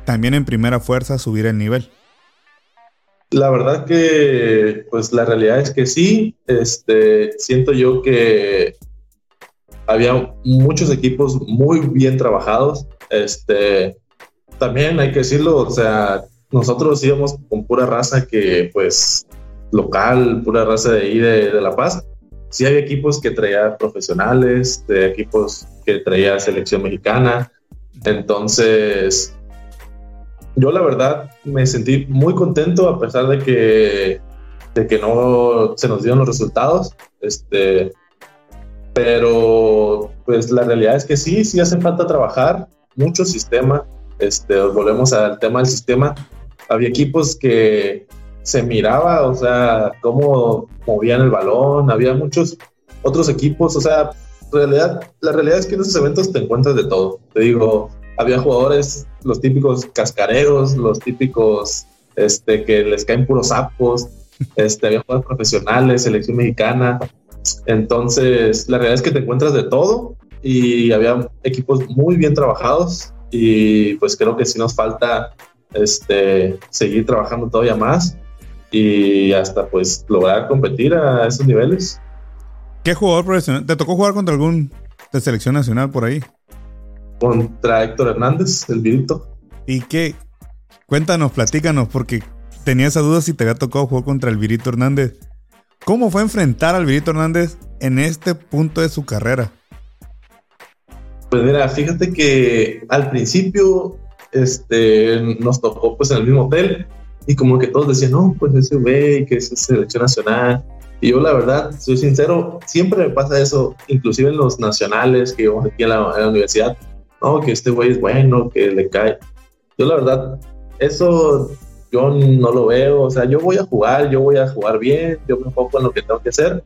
también en primera fuerza subir el nivel? La verdad que, pues la realidad es que sí, este, siento yo que había muchos equipos muy bien trabajados, este, también hay que decirlo, o sea, nosotros íbamos con pura raza que, pues, local, pura raza de ahí de, de La Paz, sí había equipos que traía profesionales, de equipos que traía selección mexicana, entonces yo la verdad me sentí muy contento a pesar de que, de que no se nos dieron los resultados. Este, pero pues la realidad es que sí, sí hace falta trabajar mucho sistema. Este, volvemos al tema del sistema. Había equipos que se miraba, o sea, cómo movían el balón. Había muchos otros equipos, o sea, realidad, la realidad es que en esos eventos te encuentras de todo. Te digo, había jugadores, los típicos cascareros, los típicos este, que les caen puros sapos, este, había jugadores profesionales, selección mexicana. Entonces, la realidad es que te encuentras de todo y había equipos muy bien trabajados y pues creo que sí nos falta este, seguir trabajando todavía más y hasta pues lograr competir a esos niveles. ¿Qué jugador profesional? ¿Te tocó jugar contra algún de selección nacional por ahí? Contra Héctor Hernández, el virito. ¿Y qué? Cuéntanos, platícanos, porque tenía esa duda si te había tocado jugar contra el Virito Hernández. ¿Cómo fue enfrentar al Virito Hernández en este punto de su carrera? Pues mira, fíjate que al principio este, nos tocó pues en el mismo hotel y como que todos decían, no, pues ese güey que es selección nacional. Y yo la verdad, soy sincero, siempre me pasa eso, inclusive en los nacionales que vamos aquí la, en la universidad, no, que este güey es bueno, que le cae. Yo la verdad, eso yo no lo veo, o sea, yo voy a jugar, yo voy a jugar bien, yo me enfoco en lo que tengo que hacer.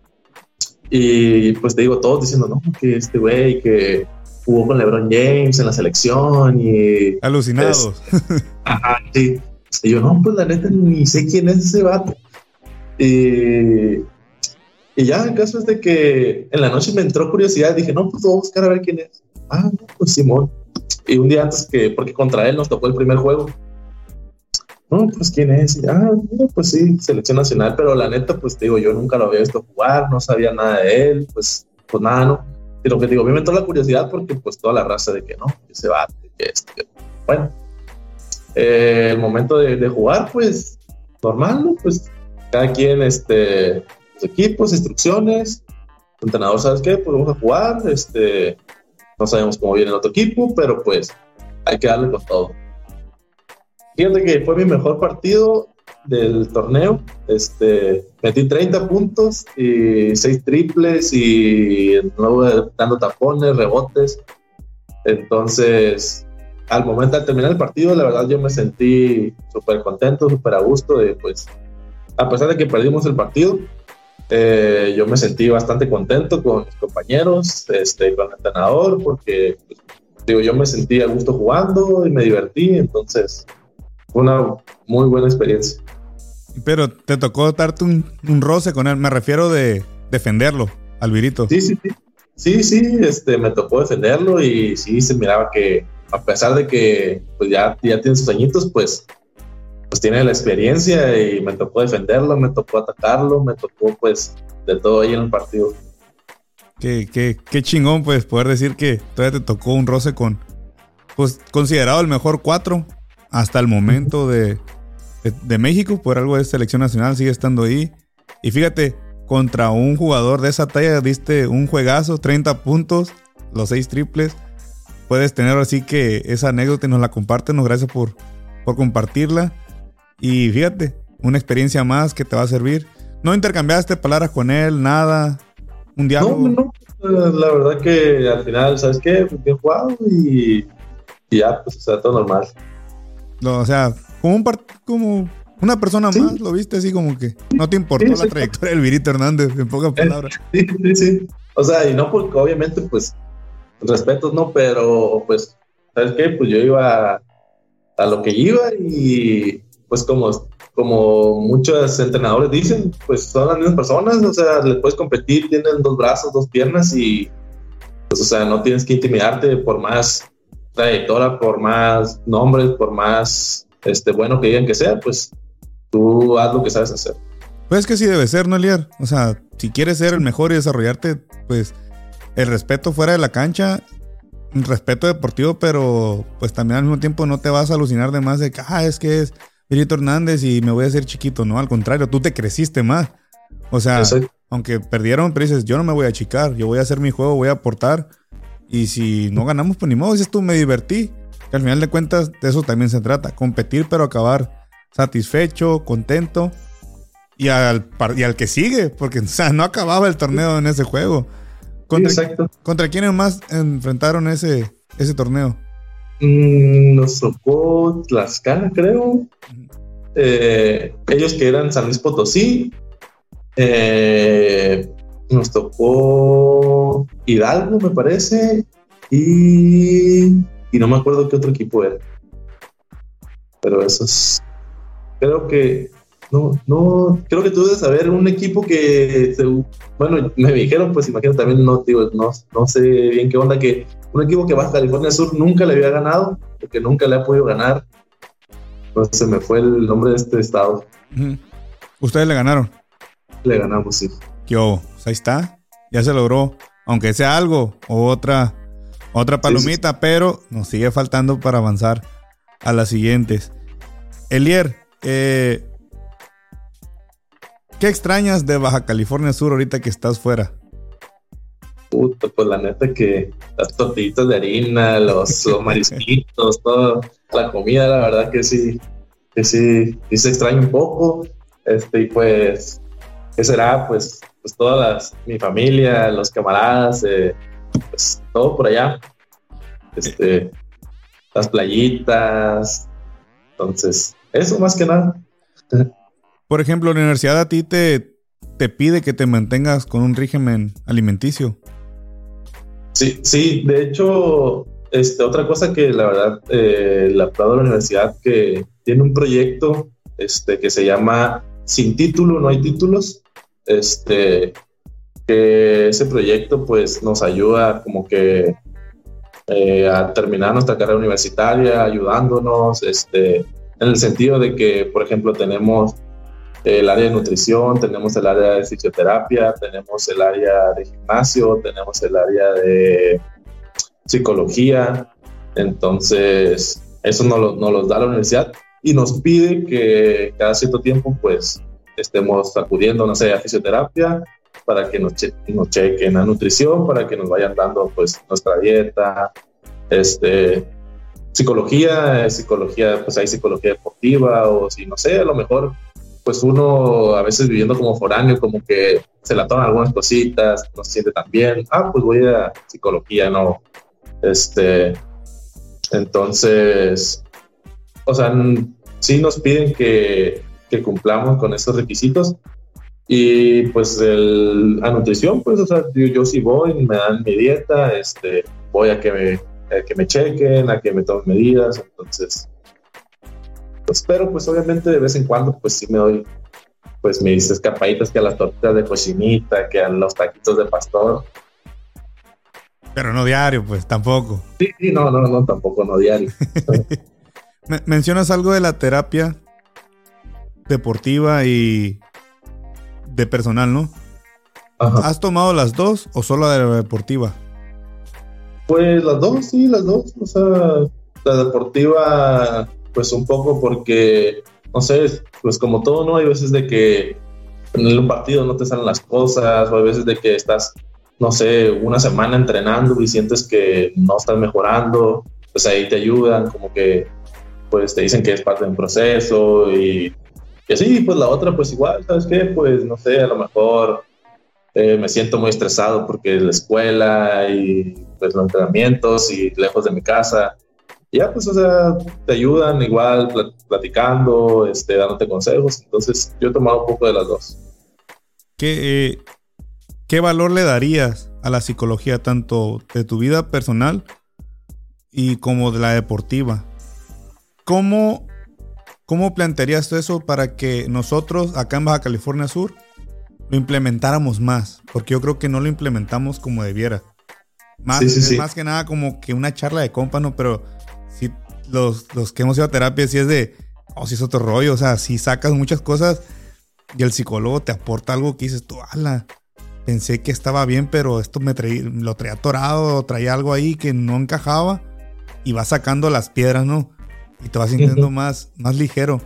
Y pues te digo, todos diciendo, no, que este güey que jugó con LeBron James en la selección y... Alucinados. Ajá, sí. Y yo, no, pues la neta ni sé quién es ese vato. Y, y ya, el caso es de que en la noche me entró curiosidad. Dije, no, pues voy a buscar a ver quién es. Ah, pues Simón. Y un día antes que, porque contra él nos tocó el primer juego. No, pues quién es. Y, ah, pues sí, selección nacional. Pero la neta, pues te digo, yo nunca lo había visto jugar, no sabía nada de él. Pues, pues nada, ¿no? Y lo que te digo, me entró la curiosidad porque pues toda la raza de que no, que se va, que esto, que... Bueno, eh, el momento de, de, jugar, pues normal, ¿no? Pues cada quien este, los equipos, instrucciones, entrenador, ¿sabes qué? Pues vamos a jugar, este, no sabemos cómo viene el otro equipo, pero pues hay que darle con todo. Fíjate que fue mi mejor partido del torneo. Este, metí 30 puntos y 6 triples y luego dando tapones, rebotes. Entonces, al momento de terminar el partido, la verdad yo me sentí súper contento, súper a gusto de pues, a pesar de que perdimos el partido, eh, yo me sentí bastante contento con mis compañeros, este, con el entrenador, porque pues, digo, yo me sentí a gusto jugando y me divertí, entonces fue una muy buena experiencia. Pero te tocó darte un, roce con él, me refiero de defenderlo, Alvirito. Sí, sí, sí. Sí, sí, este, me tocó defenderlo y sí se miraba que a pesar de que pues ya, ya tiene sus añitos, pues pues tiene la experiencia y me tocó defenderlo, me tocó atacarlo, me tocó pues de todo ahí en el partido. Qué, qué, qué chingón pues poder decir que todavía te tocó un roce con, pues considerado el mejor cuatro hasta el momento de, de, México, por algo de selección nacional, sigue estando ahí. Y fíjate, contra un jugador de esa talla diste un juegazo, 30 puntos, los seis triples. Puedes tener así que esa anécdota y nos la comparten, gracias por, por compartirla. Y fíjate, una experiencia más que te va a servir. No intercambiaste palabras con él, nada, un diálogo. No, no, la verdad que al final, ¿sabes qué? Pues bien jugado y, ya, pues, o sea, todo normal. o sea, como un como una persona más, lo viste así como que no te importó la trayectoria del Virito Hernández, en pocas eh, palabras. Sí, sí, sí. O sea, y no porque obviamente, pues, respetos, no, pero pues, ¿sabes qué? Pues yo iba a lo que iba y pues como, como muchos entrenadores dicen, pues son las mismas personas, o sea, le puedes competir, tienen dos brazos, dos piernas y, pues, o sea, no tienes que intimidarte por más trayectoria, por más nombres, por más este, bueno que digan que sea, pues tú haz lo que sabes hacer. Pues es que sí debe ser, ¿no, Eliar? O sea, si quieres ser el mejor y desarrollarte, pues el respeto fuera de la cancha, respeto deportivo, pero pues también al mismo tiempo no te vas a alucinar de más de que, ah, es que es Virito Hernández y me voy a hacer chiquito, no, al contrario, tú te creciste más. O sea, aunque perdieron, pero dices, yo no me voy a achicar, yo voy a hacer mi juego, voy a aportar. Y si no ganamos, pues ni modo, dices tú, me divertí. Que al final de cuentas, de eso también se trata, competir, pero acabar satisfecho, contento. Y al, y al que sigue, porque o sea, no acababa el torneo en ese juego. ¿Contra, exacto. ¿Contra quiénes más enfrentaron ese, ese torneo? Mm, nos tocó Tlaxcala, creo. Eh, ellos que eran San Luis Potosí. Eh, nos tocó Hidalgo, me parece. Y, y no me acuerdo qué otro equipo era. Pero eso es. Creo que. No, no, creo que tú debes saber un equipo que, bueno, me dijeron, pues imagino también, no, digo, no, no sé bien qué onda, que un equipo que Baja California Sur nunca le había ganado, porque nunca le ha podido ganar. Entonces se me fue el nombre de este estado. ¿Ustedes le ganaron? Le ganamos, sí. Yo, pues ahí está. Ya se logró. Aunque sea algo o otra, otra palomita, pero nos sigue faltando para avanzar a las siguientes. Elier, eh, ¿qué extrañas de Baja California Sur ahorita que estás fuera? Puta, pues la neta que las tortillitas de harina, los, los marisquitos, toda la comida, la verdad que sí, que sí, sí se extraña un poco. Este, y pues, ¿qué será? Pues, pues todas las, mi familia, los camaradas, eh, pues todo por allá. Este, las playitas. Entonces, eso más que nada. Por ejemplo, la universidad a ti te, te pide que te mantengas con un régimen alimenticio. Sí, sí, de hecho, este, otra cosa que la verdad, eh, la aplaudo de la universidad que tiene un proyecto este, que se llama Sin título, no hay títulos. Este, que ese proyecto pues nos ayuda como que eh, a terminar nuestra carrera universitaria, ayudándonos, este, en el sentido de que, por ejemplo, tenemos el área de nutrición, tenemos el área de fisioterapia, tenemos el área de gimnasio, tenemos el área de psicología. Entonces, eso nos lo, nos da la universidad y nos pide que cada cierto tiempo, pues, estemos acudiendo, no sé, a fisioterapia, para que nos, chequen a nutrición, para que nos vayan dando pues nuestra dieta, este, psicología, psicología, pues hay psicología deportiva o si no sé, a lo mejor pues uno a veces viviendo como foráneo, como que se la toman algunas cositas, no se siente tan bien, ah, pues voy a psicología, no, este, entonces, o sea, sí nos piden que, que cumplamos con esos requisitos, y pues el, a nutrición, pues, o sea, yo, yo sí voy, me dan mi dieta, este, voy a que me, que me chequen, a que me tomen medidas, entonces, pues, pero pues obviamente de vez en cuando, pues sí me doy, pues mis escapaditas que a las tortitas de cochinita, que a los taquitos de pastor. Pero no diario, pues tampoco. Sí, sí, no, no, no, tampoco no diario. Mencionas algo de la terapia deportiva y de personal, ¿no? ¿Has tomado las dos o solo la deportiva? Pues las dos, sí, las dos. O sea, la deportiva, pues un poco porque, no sé, pues como todo, ¿no? Hay veces de que en un partido no te salen las cosas, o hay veces de que estás, no sé, una semana entrenando y sientes que no estás mejorando, pues ahí te ayudan, como que, pues te dicen que es parte de un proceso y y así, pues la otra, pues igual, ¿sabes qué? Pues no sé, a lo mejor eh, me siento muy estresado porque la escuela y pues los entrenamientos y lejos de mi casa. Ya, pues, o sea, te ayudan igual platicando, este, dándote consejos. Entonces, yo he tomado un poco de las dos. ¿Qué, eh, ¿Qué valor le darías a la psicología, tanto de tu vida personal y como de la deportiva? ¿Cómo ¿Cómo plantearías eso para que nosotros acá en Baja California Sur lo implementáramos más? Porque yo creo que no lo implementamos como debiera. Más, más que nada como que una charla de compa, ¿no? Pero los, los que hemos ido a terapia, si es de, oh, si es otro rollo, o sea, si sacas muchas cosas y el psicólogo te aporta algo que dices tú, ala, pensé que estaba bien, pero esto me traía, lo traía atorado, traía algo ahí que no encajaba y va sacando las piedras, ¿no? y te vas sintiendo más, más ligero.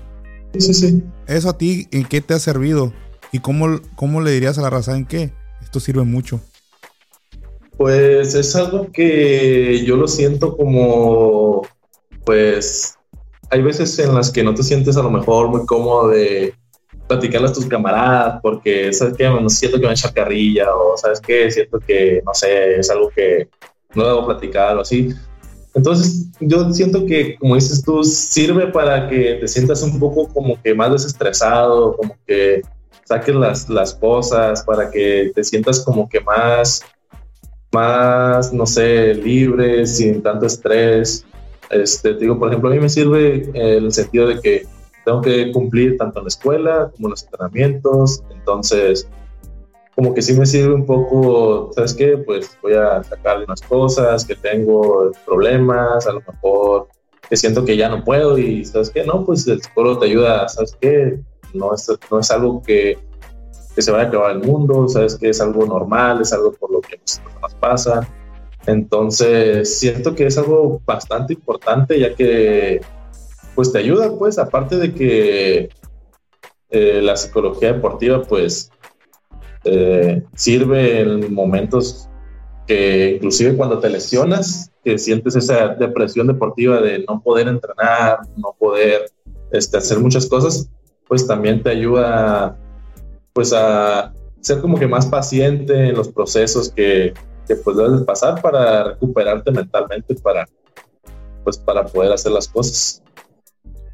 Sí, sí, sí. ¿Eso a ti en qué te ha servido? ¿Y cómo, cómo le dirías a la raza en qué? Esto sirve mucho. Pues es algo que yo lo siento como, pues, hay veces en las que no te sientes a lo mejor muy cómodo de platicarle a tus camaradas porque, ¿sabes qué? No siento que echar carrilla o, ¿sabes qué? Siento que, no sé, es algo que no debo platicar o así. Entonces, yo siento que, como dices tú, sirve para que te sientas un poco como que más desestresado, como que saques las, las cosas, para que te sientas como que más, más, no sé, libre, sin tanto estrés. Este, digo, por ejemplo, a mí me sirve el sentido de que tengo que cumplir tanto en la escuela como en los entrenamientos, entonces como que sí me sirve un poco, ¿sabes qué? Pues voy a sacar unas cosas, que tengo problemas, a lo mejor que siento que ya no puedo y ¿sabes qué? No, pues el psicólogo te ayuda, ¿sabes qué? No es, no es algo que, que se vaya a acabar el mundo, ¿sabes qué? Es algo normal, es algo por lo que nos pasa. Entonces, siento que es algo bastante importante ya que pues te ayuda, pues, aparte de que eh, la psicología deportiva, pues, eh, sirve en momentos que inclusive cuando te lesionas, que sientes esa depresión deportiva de no poder entrenar, no poder este, hacer muchas cosas, pues también te ayuda pues a ser como que más paciente en los procesos que, que pues debes pasar para recuperarte mentalmente para pues para poder hacer las cosas.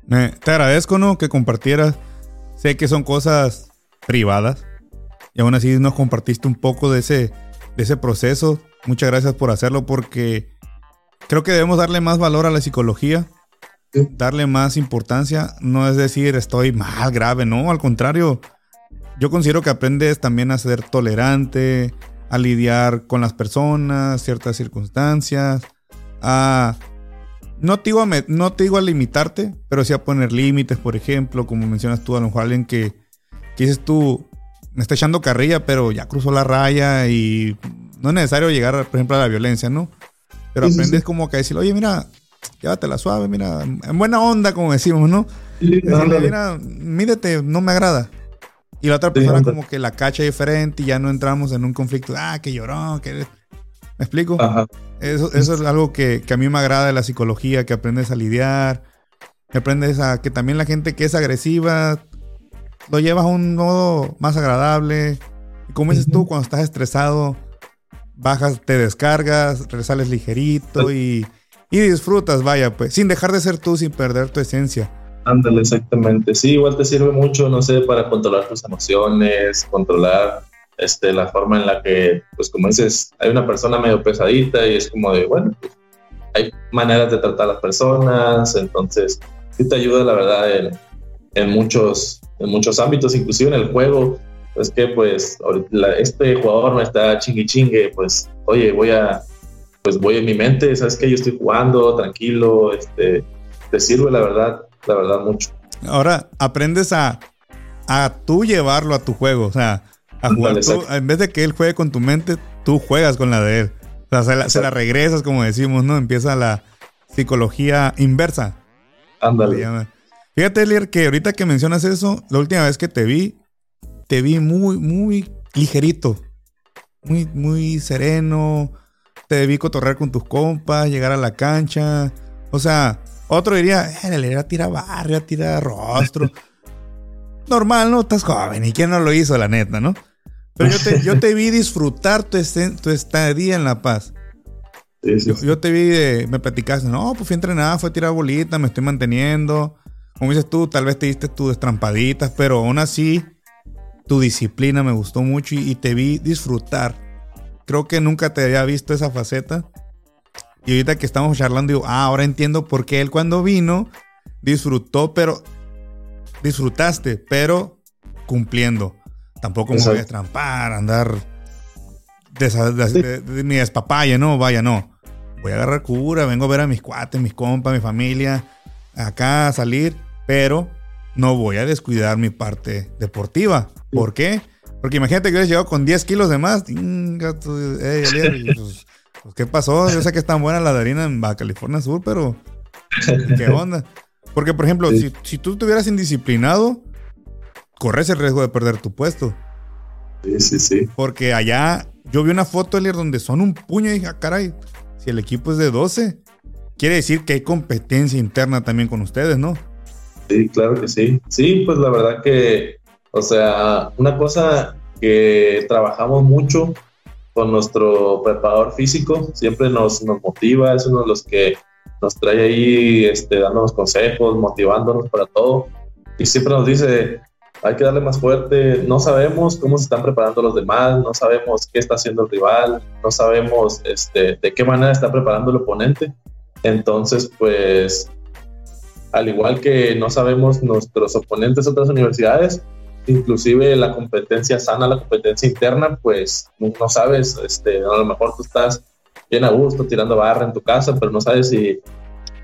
te agradezco, ¿no? Que compartieras. Sé que son cosas privadas, y aún así nos compartiste un poco de ese, de ese proceso. Muchas gracias por hacerlo porque creo que debemos darle más valor a la psicología, darle más importancia. No es decir estoy mal, grave, no, al contrario. Yo considero que aprendes también a ser tolerante, a lidiar con las personas, ciertas circunstancias, a... No te, digo a no te digo a limitarte, pero sí a poner límites, por ejemplo, como mencionas tú, a lo mejor alguien que, que dices tú, me está echando carrilla, pero ya cruzó la raya y no es necesario llegar, por ejemplo, a la violencia, ¿no? Pero aprendes como que a decir, oye, mira, llévatela suave, mira, en buena onda, como decimos, ¿no? Decirle, mira, mídete, no me agrada. Y la otra persona como que la cacha diferente y ya no entramos en un conflicto. Ah, que lloró, que... ¿Me explico? Eso, eso es algo que, que, a mí me agrada de la psicología, que aprendes a lidiar, que aprendes a que también la gente que es agresiva lo llevas a un modo más agradable. Y como dices tú, cuando estás estresado, bajas, te descargas, resales ligerito y, y disfrutas, vaya, pues, sin dejar de ser tú, sin perder tu esencia. Ándale, exactamente. Sí, igual te sirve mucho, no sé, para controlar tus emociones, controlar este, la forma en la que, pues como dices, hay una persona medio pesadita y es como de, bueno, pues, hay maneras de tratar a las personas, entonces sí te ayuda, la verdad, en, en muchos, en muchos ámbitos, inclusive en el juego. Es que, pues, este jugador me está chingue chingue, pues, oye, voy a, pues voy en mi mente, sabes que yo estoy jugando tranquilo, este, te sirve, la verdad, la verdad, mucho. Ahora aprendes a, a tú llevarlo a tu juego, o sea, a jugar tú, en vez de que él juegue con tu mente, tú juegas con la de él. O sea, se la, regresas, como decimos, ¿no? Empieza la psicología inversa. Ándale. Fíjate, Elier, que ahorita que mencionas eso, la última vez que te vi, te vi muy, muy ligerito. Muy, muy sereno. Te vi cotorrear con tus compas, llegar a la cancha. O sea, otro diría, eh, le tira barrio, tira rostro. Normal, ¿no? Estás joven y quién no lo hizo, la neta, ¿no? Pero yo te, yo te vi disfrutar tu, tu estadía en La Paz. yo, te vi, me platicaste, no, pues fui a entrenar, fui a tirar bolitas, me estoy manteniendo. Como dices tú, tal vez te diste tus estrampaditas, pero aún así, tu disciplina me gustó mucho y te vi disfrutar. Creo que nunca te había visto esa faceta. Y ahorita que estamos charlando, digo, ah, ahora entiendo por qué él cuando vino disfrutó, pero disfrutaste, pero cumpliendo. Tampoco me voy a trampar, andar de, mi espapaya, no, vaya, no. Voy a agarrar cura, vengo a ver a mis cuates, mis compas, mi familia, acá a salir, pero no voy a descuidar mi parte deportiva. ¿Por qué? Porque imagínate que hubieras llegado con 10 kilos de más. Pues, ¿qué pasó? Yo sé que es tan buena la de harina en Baja California Sur, pero ¿qué onda? Porque, por ejemplo, si, si, tú estuvieras indisciplinado, corres el riesgo de perder tu puesto. Sí, sí, sí. Porque allá yo vi una foto, Elier, donde son un puño y dije, ah, caray, si el equipo es de 12, quiere decir que hay competencia interna también con ustedes, ¿no? Sí, claro que sí. Sí, pues la verdad que, o sea, una cosa que trabajamos mucho con nuestro preparador físico, siempre nos, nos motiva, es uno de los que nos trae ahí este, dándonos consejos, motivándonos para todo. Y siempre nos dice, hay que darle más fuerte, no sabemos cómo se están preparando los demás, no sabemos qué está haciendo el rival, no sabemos este, de qué manera está preparando el oponente. Entonces, pues, al igual que no sabemos nuestros oponentes de otras universidades, inclusive la competencia sana, la competencia interna, pues no sabes, este, a lo mejor tú estás bien a gusto tirando barra en tu casa, pero no sabes si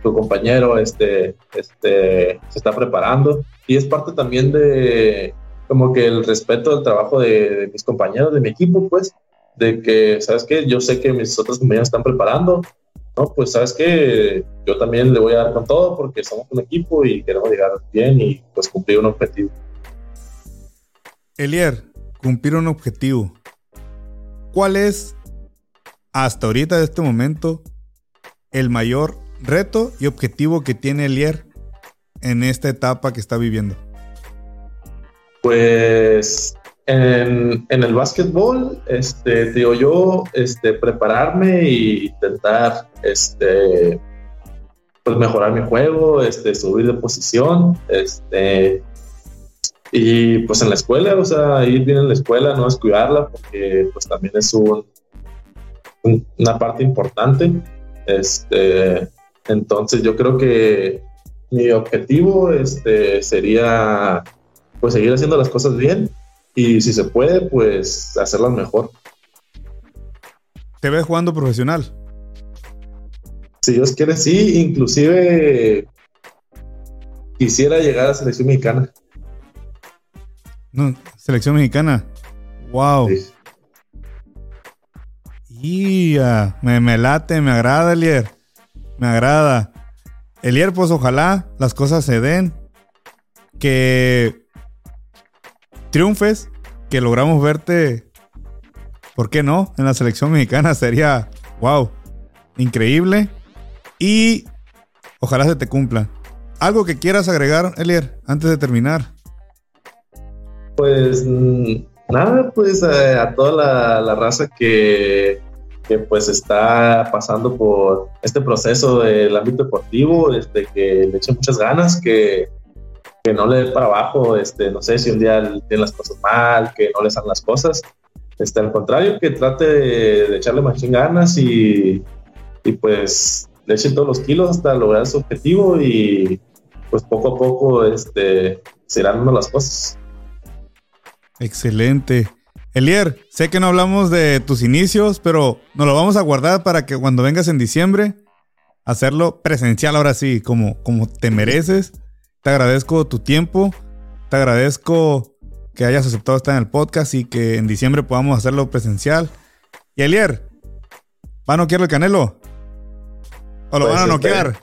tu compañero este, este, se está preparando. Y es parte también de como que el respeto del trabajo de, mis compañeros, de mi equipo, pues, de que, ¿sabes qué? Yo sé que mis otros compañeros están preparando, ¿no? Pues, ¿sabes qué? Yo también le voy a dar con todo porque somos un equipo y queremos llegar bien y pues cumplir un objetivo. Elier, cumplir un objetivo. ¿Cuál es, hasta ahorita, de este momento, el mayor reto y objetivo que tiene Elier en esta etapa que está viviendo? Pues en, el básquetbol, este, digo yo, este, prepararme e intentar este, pues mejorar mi juego, este, subir de posición, este, y pues en la escuela, o sea, ir bien en la escuela, no descuidarla, porque pues también es un, una parte importante. Este, entonces yo creo que mi objetivo este, sería pues seguir haciendo las cosas bien y si se puede, pues hacerlas mejor. ¿Te ves jugando profesional? Si Dios quiere, sí. Inclusive quisiera llegar a la selección mexicana. No, selección mexicana. Wow. Y me, me, late, me agrada, Elier. Me agrada. Elier, pues ojalá las cosas se den. Que triunfes, que logramos verte, ¿por qué no? En la selección mexicana sería, wow, increíble. Y ojalá se te cumpla. ¿Algo que quieras agregar, Elier, antes de terminar? Pues mm, nada, pues a toda la, raza que, que, pues está pasando por este proceso del ámbito deportivo, este, que le echen muchas ganas, que, que no le dé para abajo, este, no sé si un día tienen las cosas mal, que no le salen las cosas, este, al contrario, que trate de, echarle más ganas y, y pues le echen todos los kilos hasta lograr su objetivo y pues poco a poco este, se irán dando las cosas. Excelente. Elier, sé que no hablamos de tus inicios, pero nos lo vamos a guardar para que cuando vengas en diciembre, hacerlo presencial ahora sí, como, como te mereces. Te agradezco tu tiempo, te agradezco que hayas aceptado estar en el podcast y que en diciembre podamos hacerlo presencial. Y Elier, ¿va a noquear el canelo? ¿O lo pues van a noquear?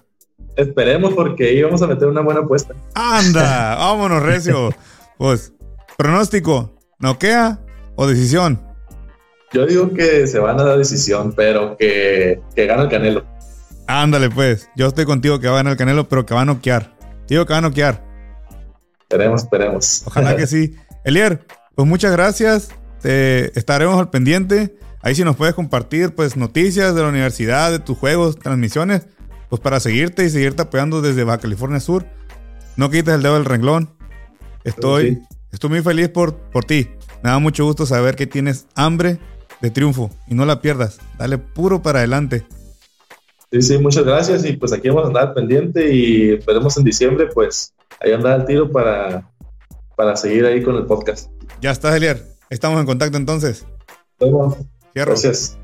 esperemos porque ahí vamos a meter una buena apuesta. ¡Anda! ¡Vámonos, Recio! Pues Pronóstico, ¿noquea o decisión? Yo digo que se van a dar decisión, pero que, que gana el Canelo. Ándale, pues. Yo estoy contigo que va a ganar el Canelo, pero que va a noquear. Digo que va a noquear. Esperemos, esperemos. Ojalá que sí. Elier, pues muchas gracias. Te estaremos al pendiente. Ahí si nos puedes compartir pues noticias de la universidad, de tus juegos, transmisiones, pues para seguirte y seguirte apoyando desde Baja California Sur. No quites el dedo del renglón. Estoy, Estoy muy feliz por, por ti. Me da mucho gusto saber que tienes hambre de triunfo y no la pierdas. Dale puro para adelante. Sí, sí, muchas gracias y pues aquí vamos a andar pendiente y esperemos en diciembre pues ahí andar al tiro para, para seguir ahí con el podcast. Ya está, Elier. Estamos en contacto entonces. Gracias.